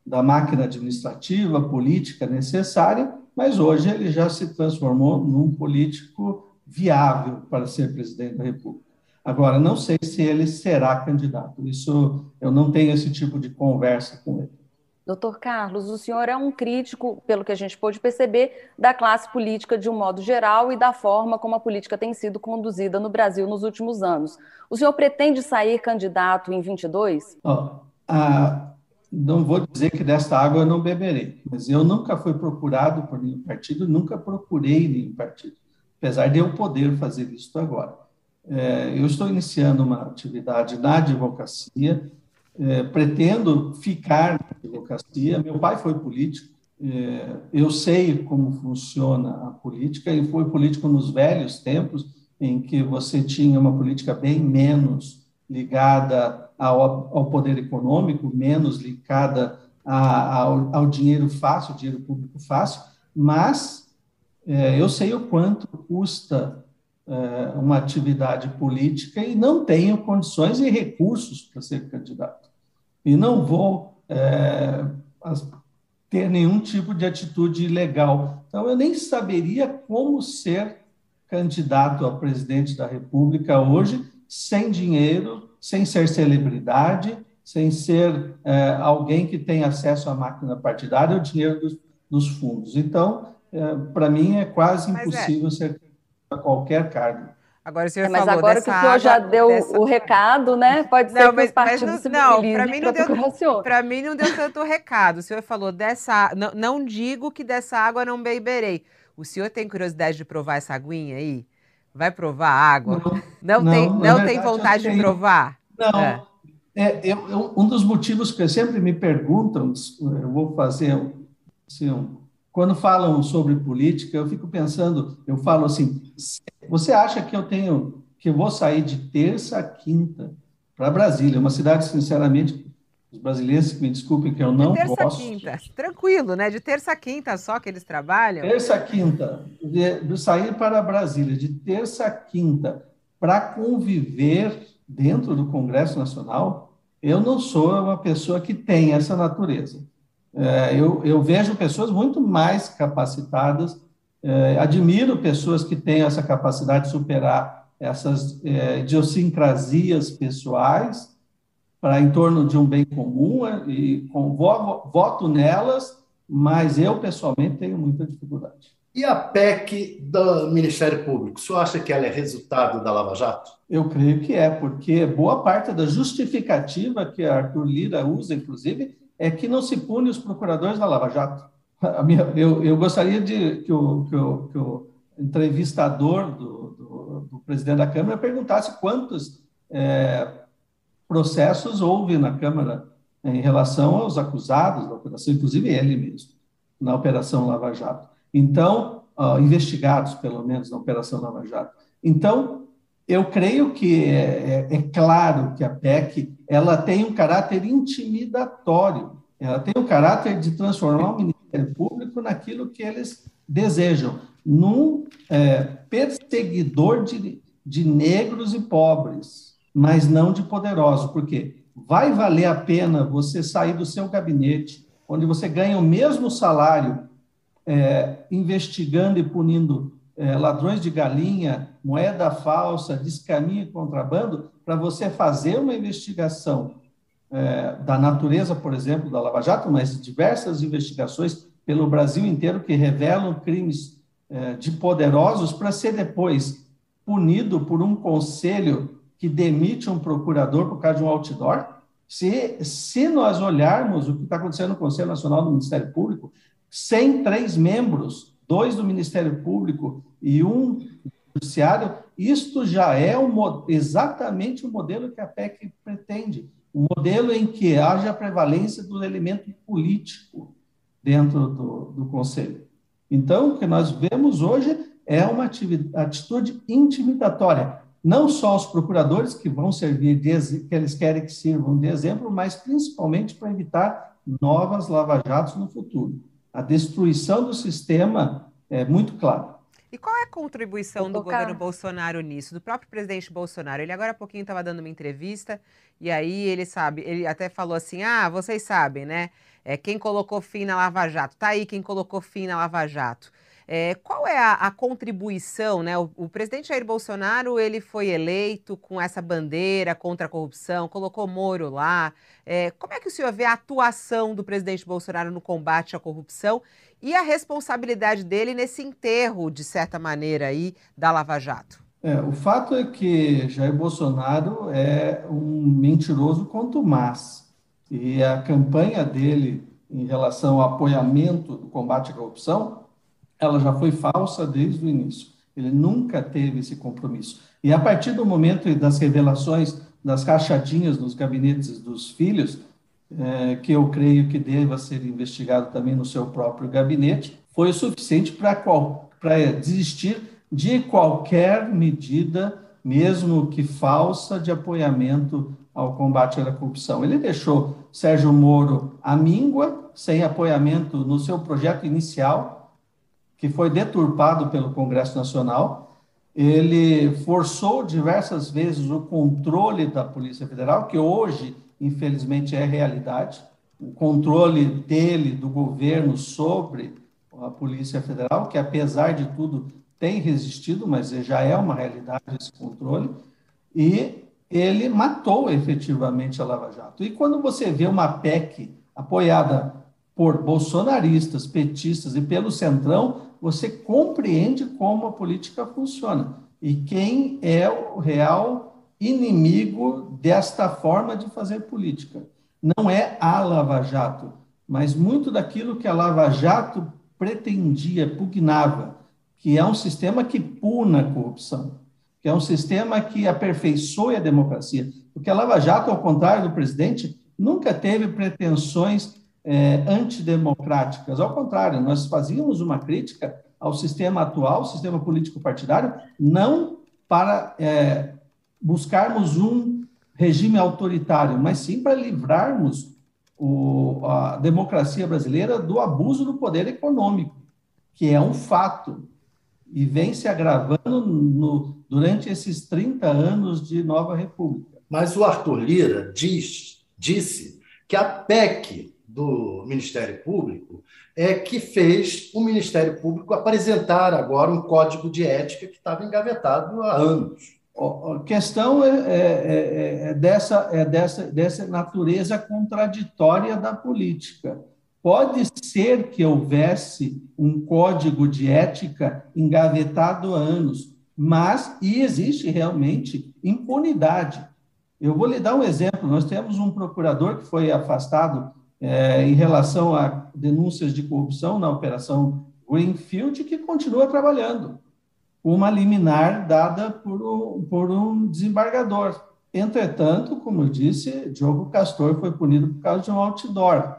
da máquina administrativa, política necessária, mas hoje ele já se transformou num político viável para ser presidente da República. Agora, não sei se ele será candidato, isso eu não tenho esse tipo de conversa com ele. Doutor Carlos, o senhor é um crítico, pelo que a gente pôde perceber, da classe política de um modo geral e da forma como a política tem sido conduzida no Brasil nos últimos anos. O senhor pretende sair candidato em 22? Oh, ah, não vou dizer que desta água eu não beberei, mas eu nunca fui procurado por nenhum partido, nunca procurei nenhum partido, apesar de eu poder fazer isso agora. É, eu estou iniciando uma atividade na advocacia, é, pretendo ficar na advocacia. Meu pai foi político, é, eu sei como funciona a política e foi político nos velhos tempos em que você tinha uma política bem menos ligada ao, ao poder econômico, menos ligada ao, ao, dinheiro fácil, dinheiro público fácil, mas é, eu sei o quanto custa uma atividade política e não tenho condições e recursos para ser candidato. E não vou é, ter nenhum tipo de atitude ilegal. Então, eu nem saberia como ser candidato a presidente da República hoje sem dinheiro, sem ser celebridade, sem ser é, alguém que tem acesso à máquina partidária ou dinheiro dos, dos fundos. Então, é, para mim, é quase Mas é. impossível ser candidato a qualquer cargo. Agora o senhor é, mas falou agora que o senhor já deu dessa... o recado, né? Pode ser não, que os partidos mas, se Não, para mim não deu. Para mim não deu tanto recado. O senhor falou dessa, não, não digo que dessa água não beberei. O senhor tem curiosidade de provar essa aguinha aí? Vai provar a água? Não, não, não tem, não verdade, tem vontade de provar? Não. É. É, eu, eu, um dos motivos que sempre me perguntam, eu vou fazer assim, um, quando falam sobre política, eu fico pensando, eu falo assim, você acha que eu tenho, que eu vou sair de terça a quinta para Brasília, uma cidade, sinceramente, os brasileiros me desculpem que eu não de terça gosto. quinta, tranquilo, né? De terça a quinta só que eles trabalham? Terça a quinta, de, de sair para Brasília, de terça a quinta, para conviver dentro do Congresso Nacional, eu não sou uma pessoa que tem essa natureza. É, eu, eu, vejo pessoas muito mais capacitadas, é, admiro pessoas que têm essa capacidade de superar essas é, idiosincrasias pessoais para em torno de um bem comum é, e com, voto nelas, mas eu pessoalmente tenho muita dificuldade. E a PEC do Ministério Público, o senhor acha que ela é resultado da Lava Jato? Eu creio que é, porque boa parte da justificativa que Arthur Lira usa, inclusive, é que não se pune os procuradores da Lava Jato. Minha, eu, eu, gostaria de que o, que o, que o entrevistador do, do, do, presidente da Câmara perguntasse quantos é, processos houve na Câmara em relação aos acusados da operação, inclusive ele mesmo, na Operação Lava Jato. Então, investigados, pelo menos, na Operação Lava Jato. Então, eu creio que é, é, é, claro que a PEC ela tem um caráter intimidatório, ela tem o caráter de transformar o Ministério Público naquilo que eles desejam, num é, perseguidor de, de negros e pobres, mas não de poderosos, porque vai valer a pena você sair do seu gabinete, onde você ganha o mesmo salário é, investigando e punindo é, ladrões de galinha, moeda falsa, descaminho e contrabando, para você fazer uma investigação é, da natureza, por exemplo, da Lava Jato, mas diversas investigações pelo Brasil inteiro que revelam crimes é, de poderosos, para ser depois punido por um conselho que demite um procurador por causa de um outdoor. Se, se nós olharmos o que está acontecendo no Conselho Nacional do Ministério Público, sem três membros, dois do Ministério Público e um do Judiciário, isto já é um, exatamente o modelo que a PEC pretende. Um modelo em que haja prevalência do elemento político dentro do, do Conselho. Então, o que nós vemos hoje é uma atitude intimidatória. Não só os procuradores, que vão servir, de, que eles querem que sirvam de exemplo, mas principalmente para evitar novas lava-jatos no futuro a destruição do sistema é muito clara. E qual é a contribuição do governo Bolsonaro nisso, do próprio presidente Bolsonaro? Ele agora há pouquinho estava dando uma entrevista e aí ele sabe, ele até falou assim: ah, vocês sabem, né? É, quem colocou fim na Lava Jato? Tá aí quem colocou fim na Lava Jato. É, qual é a, a contribuição, né? O, o, presidente Jair Bolsonaro ele foi eleito com essa bandeira contra a corrupção, colocou Moro lá. É, como é que o senhor vê a atuação do presidente Bolsonaro no combate à corrupção e a responsabilidade dele nesse enterro, de certa maneira, aí, da Lava Jato? É, o fato é que Jair Bolsonaro é um mentiroso contumaz. E a campanha dele em relação ao apoiamento do combate à corrupção ela já foi falsa desde o início. Ele nunca teve esse compromisso. E a partir do momento das revelações das rachadinhas nos gabinetes dos filhos, é, que eu creio que deva ser investigado também no seu próprio gabinete, foi o suficiente para desistir de qualquer medida, mesmo que falsa, de apoiamento ao combate à corrupção. Ele deixou Sérgio Moro à míngua, sem apoiamento no seu projeto inicial, que foi deturpado pelo Congresso Nacional. Ele forçou diversas vezes o controle da Polícia Federal, que hoje, infelizmente, é realidade. O controle dele, do governo, sobre a Polícia Federal, que apesar de tudo tem resistido, mas já é uma realidade esse controle. E ele matou efetivamente a Lava Jato. E quando você vê uma PEC apoiada por bolsonaristas, petistas e pelo Centrão, você compreende como a política funciona e quem é o real inimigo desta forma de fazer política. Não é a Lava Jato, mas muito daquilo que a Lava Jato pretendia, pugnava, que é um sistema que puna a corrupção, que é um sistema que aperfeiçoe a democracia. Porque a Lava Jato, ao contrário do presidente, nunca teve pretensões é, antidemocráticas. Ao contrário, nós fazíamos uma crítica ao sistema atual, sistema político partidário, não para é, buscarmos um regime autoritário, mas sim para livrarmos o, a democracia brasileira do abuso do poder econômico, que é um fato e vem se agravando no, durante esses 30 anos de nova república. Mas o Arthur Lira diz, disse que a PEC do Ministério Público é que fez o Ministério Público apresentar agora um código de ética que estava engavetado há anos. A questão é, é, é, é, dessa, é dessa, dessa natureza contraditória da política. Pode ser que houvesse um código de ética engavetado há anos, mas e existe realmente impunidade. Eu vou lhe dar um exemplo. Nós temos um procurador que foi afastado é, em relação a denúncias de corrupção na operação Greenfield, que continua trabalhando, uma liminar dada por um, por um desembargador. Entretanto, como eu disse, Diogo Castor foi punido por causa de um outdoor.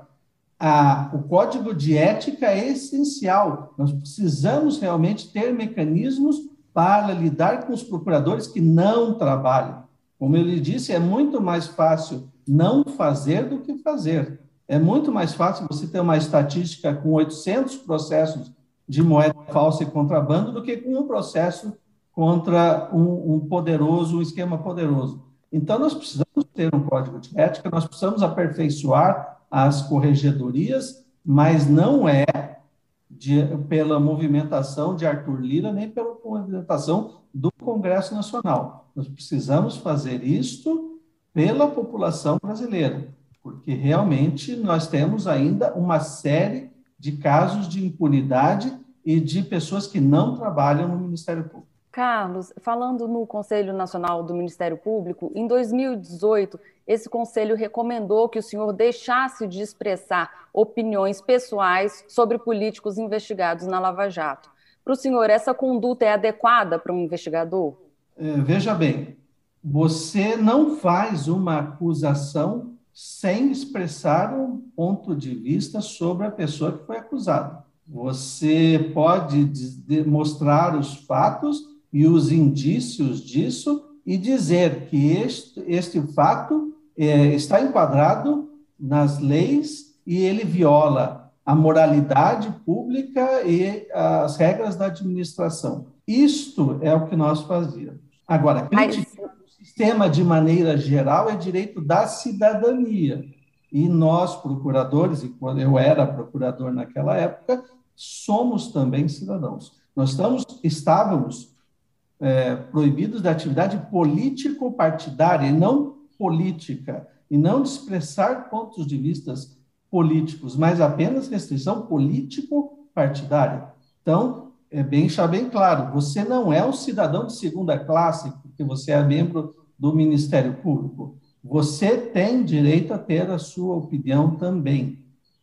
A, o código de ética é essencial. Nós precisamos realmente ter mecanismos para lidar com os procuradores que não trabalham. Como eu lhe disse, é muito mais fácil não fazer do que fazer. É muito mais fácil você ter uma estatística com 800 processos de moeda falsa e contrabando do que com um processo contra um, um poderoso, um esquema poderoso. Então, nós precisamos ter um código de ética, nós precisamos aperfeiçoar as corregedorias, mas não é de, pela movimentação de Arthur Lira, nem pela movimentação do Congresso Nacional. Nós precisamos fazer isto pela população brasileira, porque realmente nós temos ainda uma série de casos de impunidade e de pessoas que não trabalham no Ministério Público. Carlos, falando no Conselho Nacional do Ministério Público, em 2018, esse conselho recomendou que o senhor deixasse de expressar opiniões pessoais sobre políticos investigados na Lava Jato. Para o senhor, essa conduta é adequada para um investigador? É, veja bem, você não faz uma acusação sem expressar um ponto de vista sobre a pessoa que foi acusada. Você pode mostrar os fatos e os indícios disso e dizer que este, este fato é, está enquadrado nas leis e ele viola a moralidade pública e as regras da administração. Isto é o que nós fazíamos. Agora, criticar. Sistema de maneira geral é direito da cidadania. E nós, procuradores, e quando eu era procurador naquela época, somos também cidadãos. Nós estamos, estávamos é, proibidos da atividade político-partidária e não política, e não de expressar pontos de vistas políticos, mas apenas restrição político-partidária. Então, é bem deixar bem claro, você não é um cidadão de segunda classe, porque você é membro do Ministério Público. Você tem direito a ter a sua opinião também,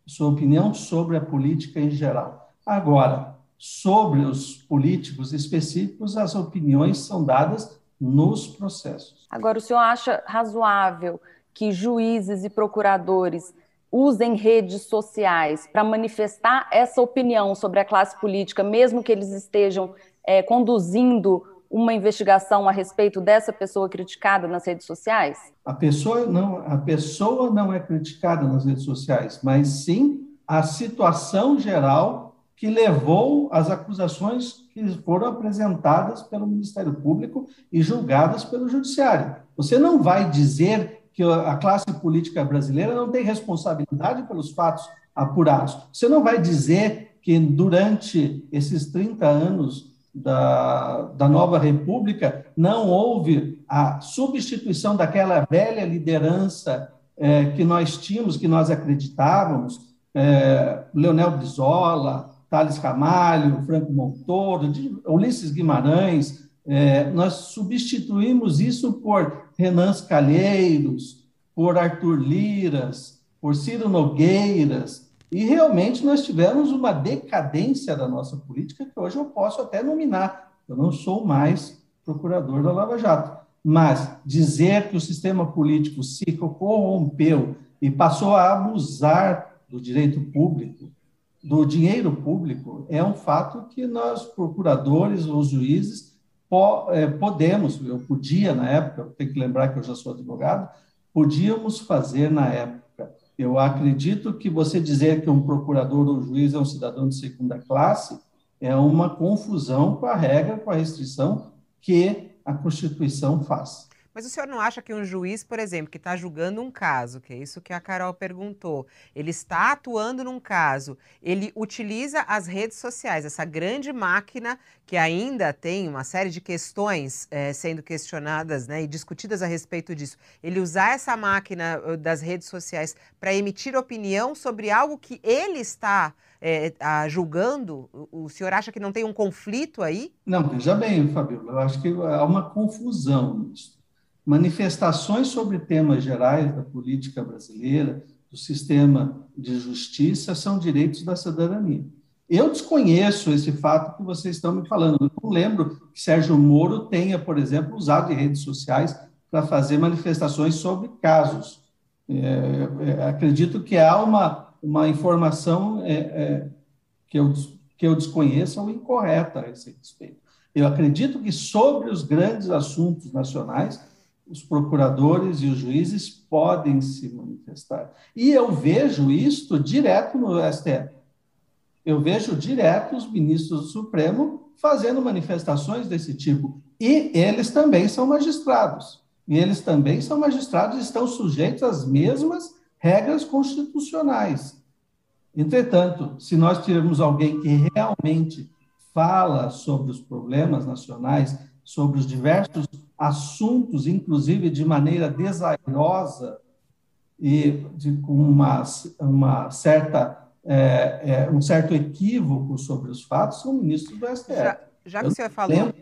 sua opinião sobre a política em geral. Agora, sobre os políticos específicos, as opiniões são dadas nos processos. Agora, o senhor acha razoável que juízes e procuradores usem redes sociais para manifestar essa opinião sobre a classe política, mesmo que eles estejam é, conduzindo uma investigação a respeito dessa pessoa criticada nas redes sociais? A pessoa não, a pessoa não é criticada nas redes sociais, mas sim a situação geral que levou às acusações que foram apresentadas pelo Ministério Público e julgadas pelo Judiciário. Você não vai dizer que a classe política brasileira não tem responsabilidade pelos fatos apurados. Você não vai dizer que durante esses 30 anos da, da nova República não houve a substituição daquela velha liderança é, que nós tínhamos, que nós acreditávamos, é, Leonel Brizola, Thales Camalho, Franco Montoro, Ulisses Guimarães, é, nós substituímos isso por Renan Calheiros, por Arthur Liras, por Ciro Nogueiras, e realmente nós tivemos uma decadência da nossa política que hoje eu posso até nominar. Eu não sou mais procurador da Lava Jato. Mas dizer que o sistema político se corrompeu e passou a abusar do direito público, do dinheiro público é um fato que nós, procuradores ou juízes, é, podemos, eu podia na época, tenho que lembrar que eu já sou advogado, podíamos fazer na época. Eu acredito que você dizer que um procurador ou juiz é um cidadão de segunda classe é uma confusão com a regra, com a restrição que a Constituição faz. Mas o senhor não acha que um juiz, por exemplo, que está julgando um caso, que é isso que a Carol perguntou, ele está atuando num caso, ele utiliza as redes sociais, essa grande máquina que ainda tem uma série de questões é, sendo questionadas né, e discutidas a respeito disso, ele usar essa máquina uh, das redes sociais para emitir opinião sobre algo que ele está é, a, julgando, o, senhor acha que não tem um conflito aí? Não, veja bem, Fabiola, eu acho que há uma confusão nisso. Manifestações sobre temas gerais da política brasileira, do sistema de justiça, são direitos da cidadania. Eu desconheço esse fato que vocês estão me falando. Eu não lembro que Sérgio Moro tenha, por exemplo, usado redes sociais para fazer manifestações sobre casos. É, é, acredito que há uma, uma informação é, é, que, eu, que eu desconheça ou incorreta a esse respeito. Eu acredito que sobre os grandes assuntos nacionais, os procuradores e os juízes podem se manifestar. E eu vejo isto direto no STF eu vejo direto os ministros do Supremo fazendo manifestações desse tipo. E eles também são magistrados. E eles também são magistrados e estão sujeitos às mesmas regras constitucionais. Entretanto, se nós tivermos alguém que realmente fala sobre os problemas nacionais, sobre os diversos assuntos, inclusive de maneira desairosa e de, com uma, uma certa é, é, um certo equívoco sobre os fatos são ministros do STF. Já, já que o senhor falou.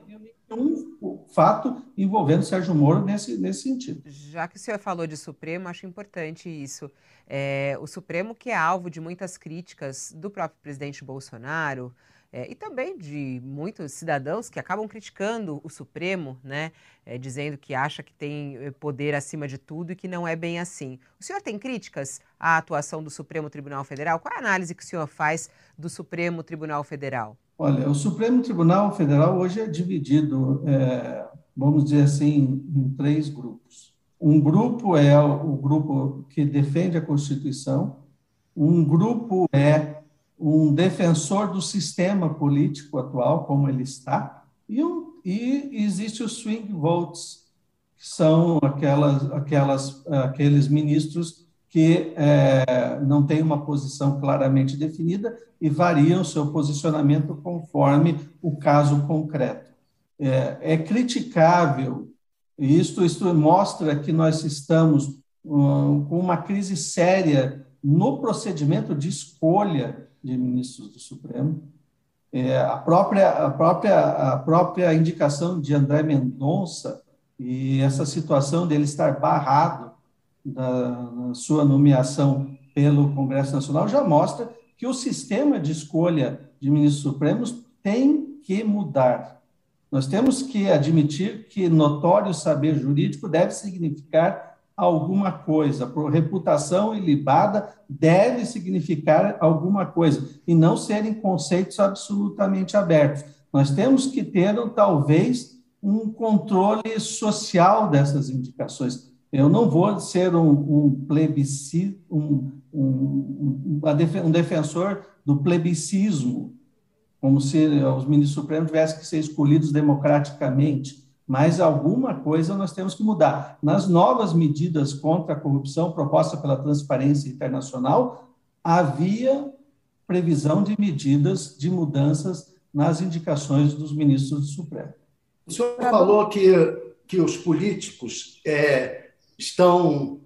Um fato envolvendo Sérgio Moro nesse, nesse sentido. Já que o senhor falou de Supremo, acho importante isso. É, o Supremo, que é alvo de muitas críticas do próprio presidente Bolsonaro, é, e também de muitos cidadãos que acabam criticando o Supremo, né, é, dizendo que acha que tem eh, poder acima de tudo e que não é bem assim. O senhor tem críticas à atuação do Supremo Tribunal Federal? Qual é a análise que o senhor faz do Supremo Tribunal Federal? Olha, o Supremo Tribunal Federal hoje é dividido, é, vamos dizer assim, em três grupos. Um grupo é o grupo que defende a Constituição, um grupo é um defensor do sistema político atual, como ele está, e, um, e existe os swing votes, que são aquelas, aquelas, aqueles ministros que é, não têm uma posição claramente definida e variam seu posicionamento conforme o caso concreto. É, é criticável, e isto, isto mostra que nós estamos um, com uma crise séria no procedimento de escolha de ministros do Supremo. É, a, própria, a, própria, a própria indicação de André Mendonça e essa situação dele estar barrado da, sua nomeação pelo Congresso Nacional já mostra que o sistema de escolha de ministros supremos tem que mudar. Nós temos que admitir que notório saber jurídico deve significar alguma coisa. Reputação ilibada deve significar alguma coisa e não serem conceitos absolutamente abertos. Nós temos que ter, talvez, um controle social dessas indicações. Eu não vou ser um, um plebiscito, um, um, um defensor do plebiscismo, como se os ministros supremos tivessem que ser escolhidos democraticamente mas alguma coisa nós temos que mudar. Nas novas medidas contra a corrupção propostas pela Transparência Internacional, havia previsão de medidas de mudanças nas indicações dos ministros do Supremo. O senhor falou que, que os políticos é, estão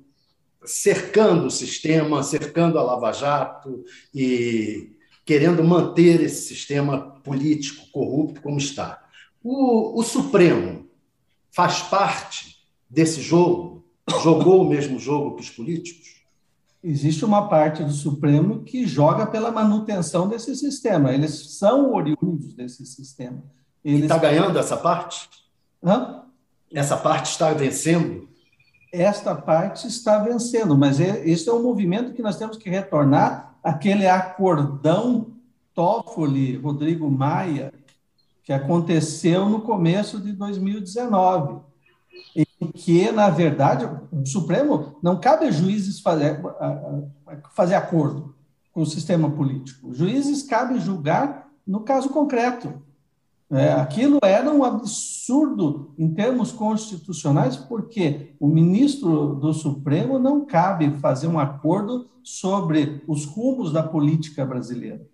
cercando o sistema, cercando a Lava Jato e querendo manter esse sistema político corrupto como está. O, o Supremo faz parte desse jogo? Jogou o mesmo jogo que os políticos? Existe uma parte do Supremo que joga pela manutenção desse sistema. Eles são oriundos desse sistema. Eles... Está ganhando essa parte? Hã? Essa parte está vencendo? Esta parte está vencendo, mas é, esse é um movimento que nós temos que retornar aquele acordão Toffoli, Rodrigo Maia, que aconteceu no começo de 2019, em que, na verdade, o Supremo não cabe a juízes fazer, fazer acordo com o sistema político. Os juízes cabe julgar no caso concreto. É, aquilo era um absurdo em termos constitucionais, porque o ministro do Supremo não cabe fazer um acordo sobre os rumos da política brasileira.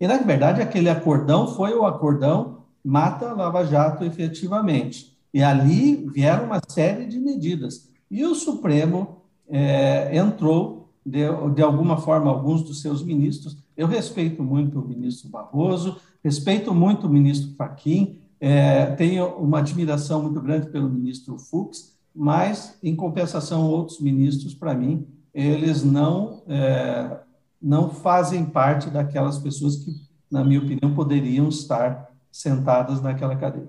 E, na verdade, aquele acordão foi o acordão Mata Lava Jato efetivamente. E ali vieram uma série de medidas. E o Supremo é, entrou, de, de alguma forma, alguns dos seus ministros. Eu respeito muito o ministro Barroso, Respeito muito o ministro Fachin, é, tenho uma admiração muito grande pelo ministro Fux, mas, em compensação, outros ministros, para mim, eles não, é, não fazem parte daquelas pessoas que, na minha opinião, poderiam estar sentadas naquela cadeira.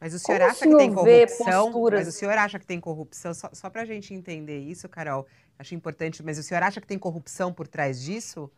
Mas o senhor Como acha senhor que tem corrupção? Posturas... Mas o senhor acha que tem corrupção? Só, só para a gente entender isso, Carol, acho importante, mas o senhor acha que tem corrupção por trás disso?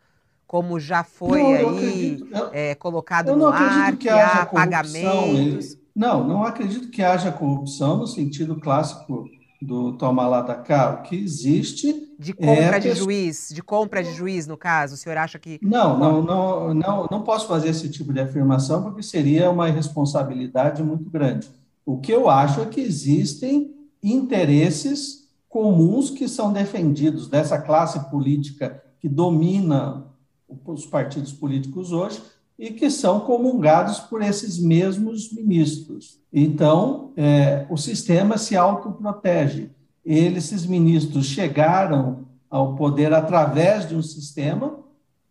como já foi não, aí é, colocado no ar, que, que há pagamentos. Não, não acredito que haja corrupção no sentido clássico do toma lá da cá. O que existe de compra é de juiz, de compra de juiz no caso. O senhor acha que não, não, não, não, não posso fazer esse tipo de afirmação porque seria uma irresponsabilidade muito grande. O que eu acho é que existem interesses comuns que são defendidos dessa classe política que domina os partidos políticos hoje e que são comungados por esses mesmos ministros. Então, é, o sistema se autoprotege. Eles, esses ministros chegaram ao poder através de um sistema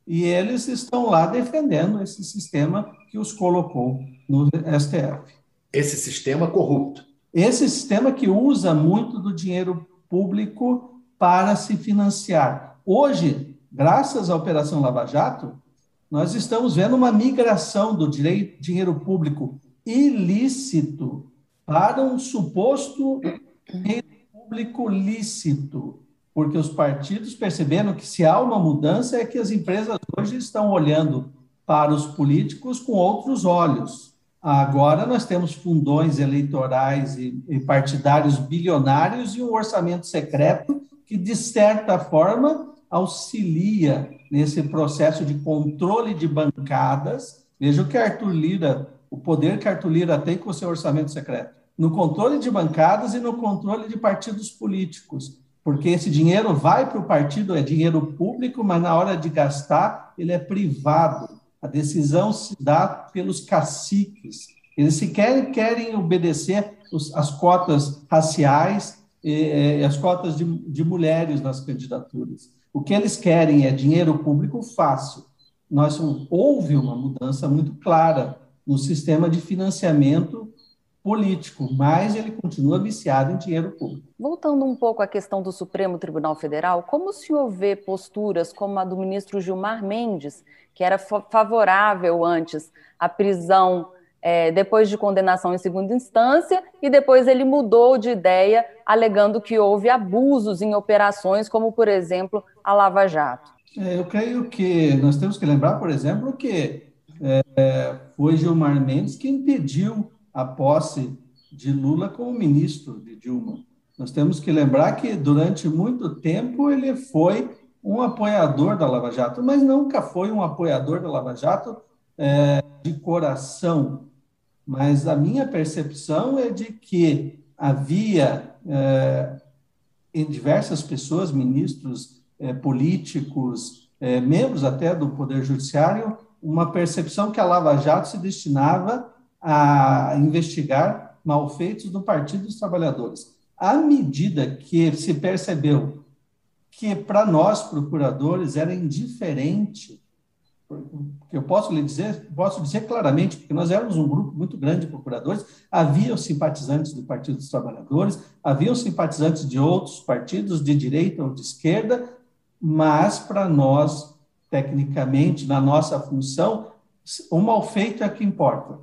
e eles estão lá defendendo esse sistema que os colocou no STF. Esse sistema corrupto. Esse sistema que usa muito do dinheiro público para se financiar. Hoje, graças à Operação Lava Jato, nós estamos vendo uma migração do direito, dinheiro público ilícito para um suposto público lícito, porque os partidos perceberam que se há uma mudança é que as empresas hoje estão olhando para os políticos com outros olhos. Agora nós temos fundões eleitorais e, e partidários bilionários e um orçamento secreto que, de certa forma, auxilia nesse processo de controle de bancadas. Veja o que Arthur Lira, o poder que Arthur Lira tem com o seu orçamento secreto. No controle de bancadas e no controle de partidos políticos. Porque esse dinheiro vai para o partido, é dinheiro público, mas na hora de gastar, ele é privado. A decisão se dá pelos caciques. Eles sequer querem obedecer os, as cotas raciais e, e as cotas de, de mulheres nas candidaturas. O que eles querem é dinheiro público fácil. Nós houve uma mudança muito clara no sistema de financiamento político, mas ele continua viciado em dinheiro público. Voltando um pouco à questão do Supremo Tribunal Federal, como o senhor vê posturas como a do ministro Gilmar Mendes, que era favorável antes à prisão é, depois de condenação em segunda instância, e depois ele mudou de ideia, alegando que houve abusos em operações, como, por exemplo, a Lava Jato. É, eu creio que nós temos que lembrar, por exemplo, que é, foi Gilmar Mendes que impediu a posse de Lula como ministro de Dilma. Nós temos que lembrar que durante muito tempo ele foi um apoiador da Lava Jato, mas nunca foi um apoiador da Lava Jato é, de coração mas a minha percepção é de que havia é, em diversas pessoas, ministros, é, políticos, é, membros até do Poder Judiciário, uma percepção que a Lava Jato se destinava a investigar malfeitos do Partido dos Trabalhadores. À medida que se percebeu que para nós, procuradores, era indiferente que eu posso lhe dizer, posso dizer claramente, porque nós éramos um grupo muito grande de procuradores, havia simpatizantes do Partido dos Trabalhadores, havia simpatizantes de outros partidos, de direita ou de esquerda, mas para nós, tecnicamente, na nossa função, o mal feito é que importa.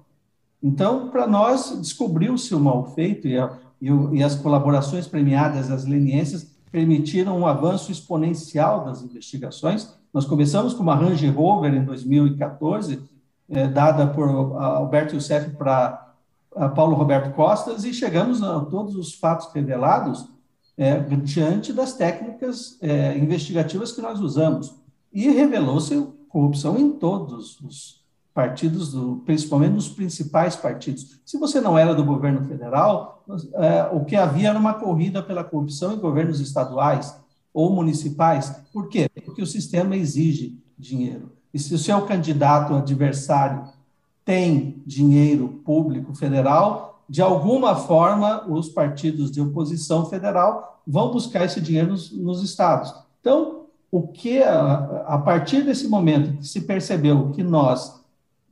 Então, para nós, descobriu-se o mal feito e, a, e, e as colaborações premiadas, as leniências, permitiram um avanço exponencial das investigações, nós começamos com uma Range Rover em 2014, é, dada por Alberto Youssef para Paulo Roberto Costas, e chegamos a todos os fatos revelados é, diante das técnicas é, investigativas que nós usamos. E revelou-se corrupção em todos os, partidos, do, principalmente nos principais partidos. Se você não era do governo federal, é, o que havia era uma corrida pela corrupção em governos estaduais ou municipais. Por quê? Porque o sistema exige dinheiro. E se o seu candidato adversário tem dinheiro público federal, de alguma forma os partidos de oposição federal vão buscar esse dinheiro nos, nos estados. Então, o que a, a partir desse momento que se percebeu que nós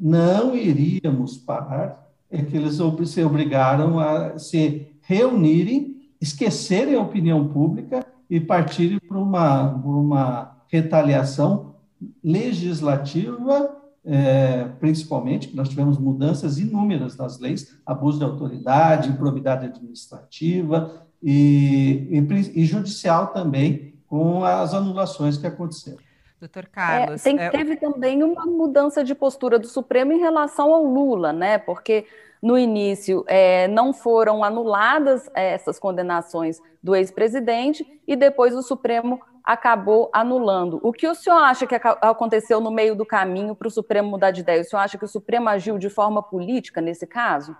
não iríamos parar, é que eles se obrigaram a se reunirem, esquecerem a opinião pública e partirem para uma, uma retaliação legislativa, é, principalmente, que nós tivemos mudanças inúmeras nas leis, abuso de autoridade, improbidade administrativa e, e, e judicial também, com as anulações que aconteceram. Doutor Carlos. É, tem, é... Teve também uma mudança de postura do Supremo em relação ao Lula, né? Porque no início é, não foram anuladas é, essas condenações do ex-presidente e depois o Supremo acabou anulando. O que o senhor acha que aconteceu no meio do caminho para o Supremo mudar de ideia? O senhor acha que o Supremo agiu de forma política nesse caso?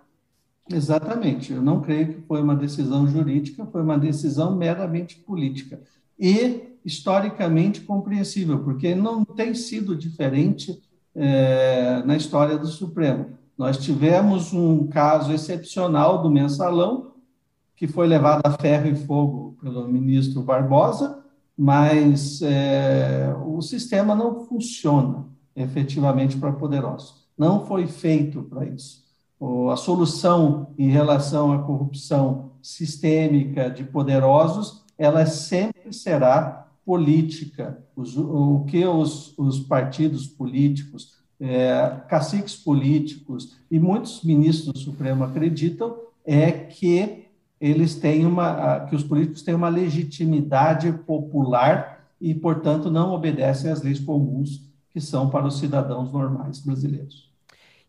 Exatamente. Eu não creio que foi uma decisão jurídica, foi uma decisão meramente política. E historicamente compreensível, porque não tem sido diferente é, na história do Supremo. Nós tivemos um caso excepcional do mensalão, que foi levado a ferro e fogo pelo ministro Barbosa, mas é, o sistema não funciona efetivamente para poderosos. Não foi feito para isso. O, a solução em relação à corrupção sistêmica de poderosos, ela sempre será política, os, o que os, os partidos políticos, é, caciques políticos e muitos ministros do Supremo acreditam é que eles têm uma, que os políticos têm uma legitimidade popular e, portanto, não obedecem às leis comuns que são para os cidadãos normais brasileiros.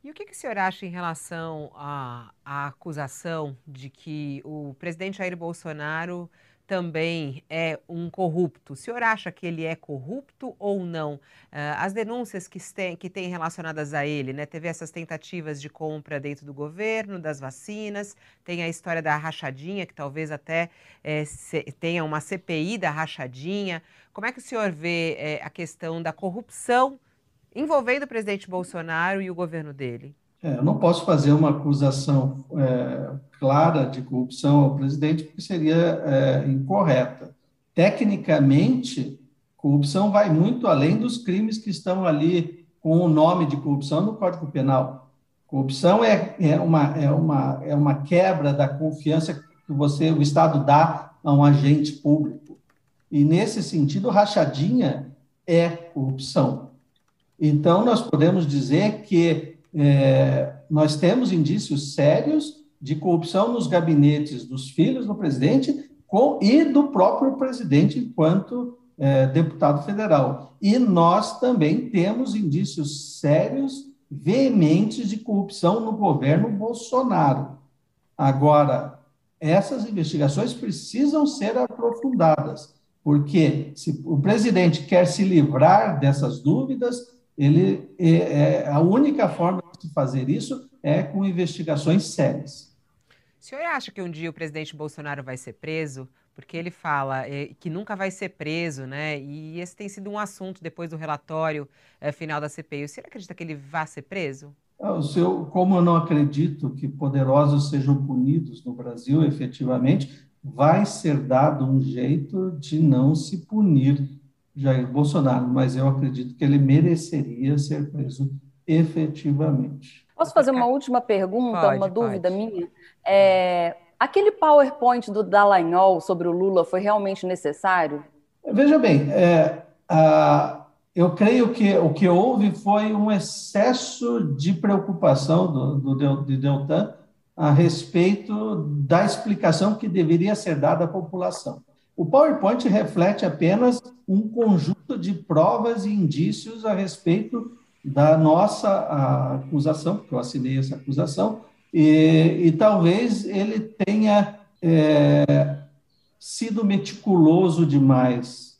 E o que, que o senhor acha em relação à, à acusação de que o presidente Jair Bolsonaro também é um corrupto. O senhor acha que ele é corrupto ou não? Uh, as denúncias que tem, que tem relacionadas a ele, né? Teve essas tentativas de compra dentro do governo, das vacinas, tem a história da rachadinha, que talvez até é, tenha uma CPI da rachadinha. Como é que o senhor vê é, a questão da corrupção envolvendo o presidente Bolsonaro e o governo dele? É, eu não posso fazer uma acusação é, clara de corrupção ao presidente, porque seria é, incorreta. Tecnicamente, corrupção vai muito além dos crimes que estão ali com o nome de corrupção no Código Penal. Corrupção é, é, uma, é, uma, é uma quebra da confiança que você, o Estado dá a um agente público. E, nesse sentido, rachadinha é corrupção. Então, nós podemos dizer que é, nós temos indícios sérios de corrupção nos gabinetes dos filhos do presidente com, e do próprio presidente enquanto é, deputado federal. E nós também temos indícios sérios, veementes de corrupção no governo Bolsonaro. Agora, essas investigações precisam ser aprofundadas, porque se o presidente quer se livrar dessas dúvidas, ele é, é, a única forma de fazer isso é com investigações sérias. O senhor acha que um dia o presidente Bolsonaro vai ser preso? Porque ele fala é, que nunca vai ser preso, né? E esse tem sido um assunto depois do relatório é, final da CPI. O senhor acredita que ele vai ser preso? Ah, como eu não acredito que poderosos sejam punidos no Brasil, efetivamente, vai ser dado um jeito de não se punir Jair Bolsonaro, mas eu acredito que ele mereceria ser preso efetivamente. Posso fazer uma última pergunta, pode, uma dúvida pode. minha? É, aquele PowerPoint do Dallagnol sobre o Lula foi realmente necessário? Veja bem, é, a, eu creio que o que houve foi um excesso de preocupação do, do, de Deltan a respeito da explicação que deveria ser dada à população. O PowerPoint reflete apenas um conjunto de provas e indícios a respeito da nossa acusação, porque eu assinei essa acusação, e, e talvez ele tenha é, sido meticuloso demais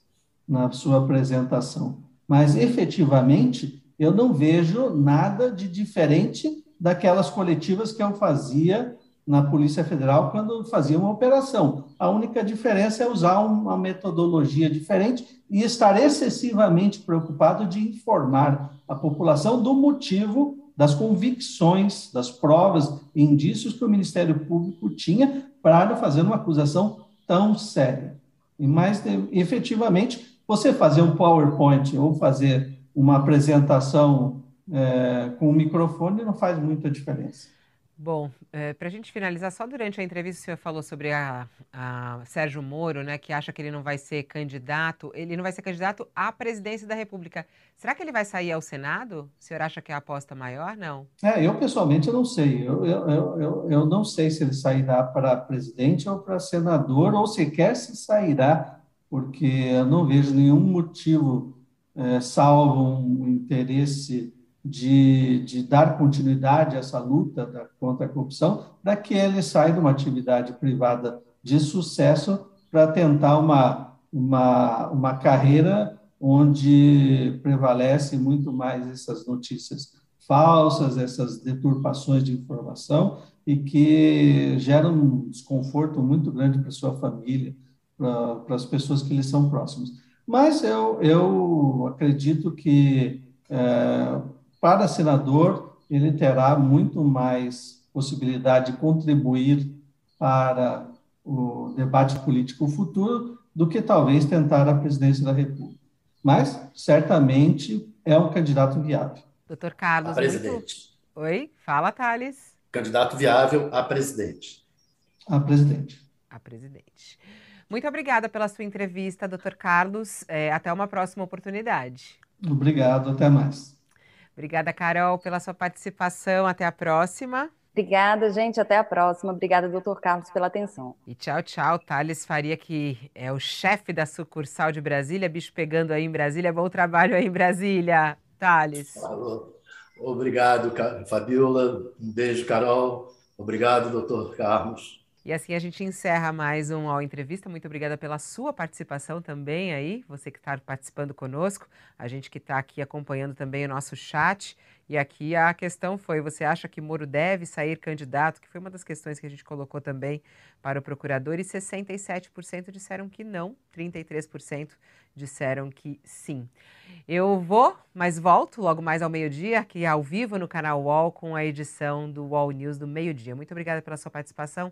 na sua apresentação. Mas, efetivamente, eu não vejo nada de diferente daquelas coletivas que eu fazia na Polícia Federal quando fazia uma operação. A única diferença é usar uma metodologia diferente e estar excessivamente preocupado de informar a população do motivo das convicções, das provas e indícios que o Ministério Público tinha para fazer uma acusação tão séria. E mais efetivamente, você fazer um PowerPoint ou fazer uma apresentação é, com o microfone não faz muita diferença. Bom, é, para a gente finalizar, só durante a entrevista o senhor falou sobre a, a, Sérgio Moro, né, que acha que ele não vai ser candidato, ele não vai ser candidato à presidência da República. Será que ele vai sair ao Senado? O senhor acha que é a aposta maior? Não? É, eu pessoalmente eu não sei. Eu, eu, eu, eu não sei se ele sairá para presidente ou para senador, ou sequer se sairá, porque eu não vejo nenhum motivo, é, salvo um interesse de, de dar continuidade a essa luta da, contra a corrupção, que ele saia de uma atividade privada de sucesso para tentar uma, uma, uma carreira onde prevalece muito mais essas notícias falsas, essas deturpações de informação e que geram um desconforto muito grande para sua família, para, as pessoas que lhe são próximas. Mas eu, eu acredito que é, para senador, ele terá muito mais possibilidade de contribuir para o debate político futuro do que talvez tentar a presidência da República. Mas, certamente, é um candidato viável. Doutor Carlos. A presidente. Muito... Oi, fala, Thales. Candidato viável a presidente. A presidente. A presidente. Muito obrigada pela sua entrevista, doutor Carlos. É, até uma próxima oportunidade. Obrigado, até mais. Obrigada, Carol, pela sua participação. Até a próxima. Obrigada, gente. Até a próxima. Obrigada, doutor Carlos, pela atenção. E tchau, tchau. Thales Faria, que é o chefe da sucursal de Brasília, bicho pegando aí em Brasília. Bom trabalho aí em Brasília, Thales. Falou. Obrigado, Fabiola. Um beijo, Carol. Obrigado, doutor Carlos. E assim a gente encerra mais um All Entrevista. Muito obrigada pela sua participação também aí, você que está participando conosco, a gente que está aqui acompanhando também o nosso chat. E aqui a questão foi: você acha que Moro deve sair candidato? Que foi uma das questões que a gente colocou também para o procurador, e 67% disseram que não, 33% disseram que sim. Eu vou, mas volto logo mais ao meio-dia, aqui ao vivo no canal UOL, com a edição do UOL News do meio-dia. Muito obrigada pela sua participação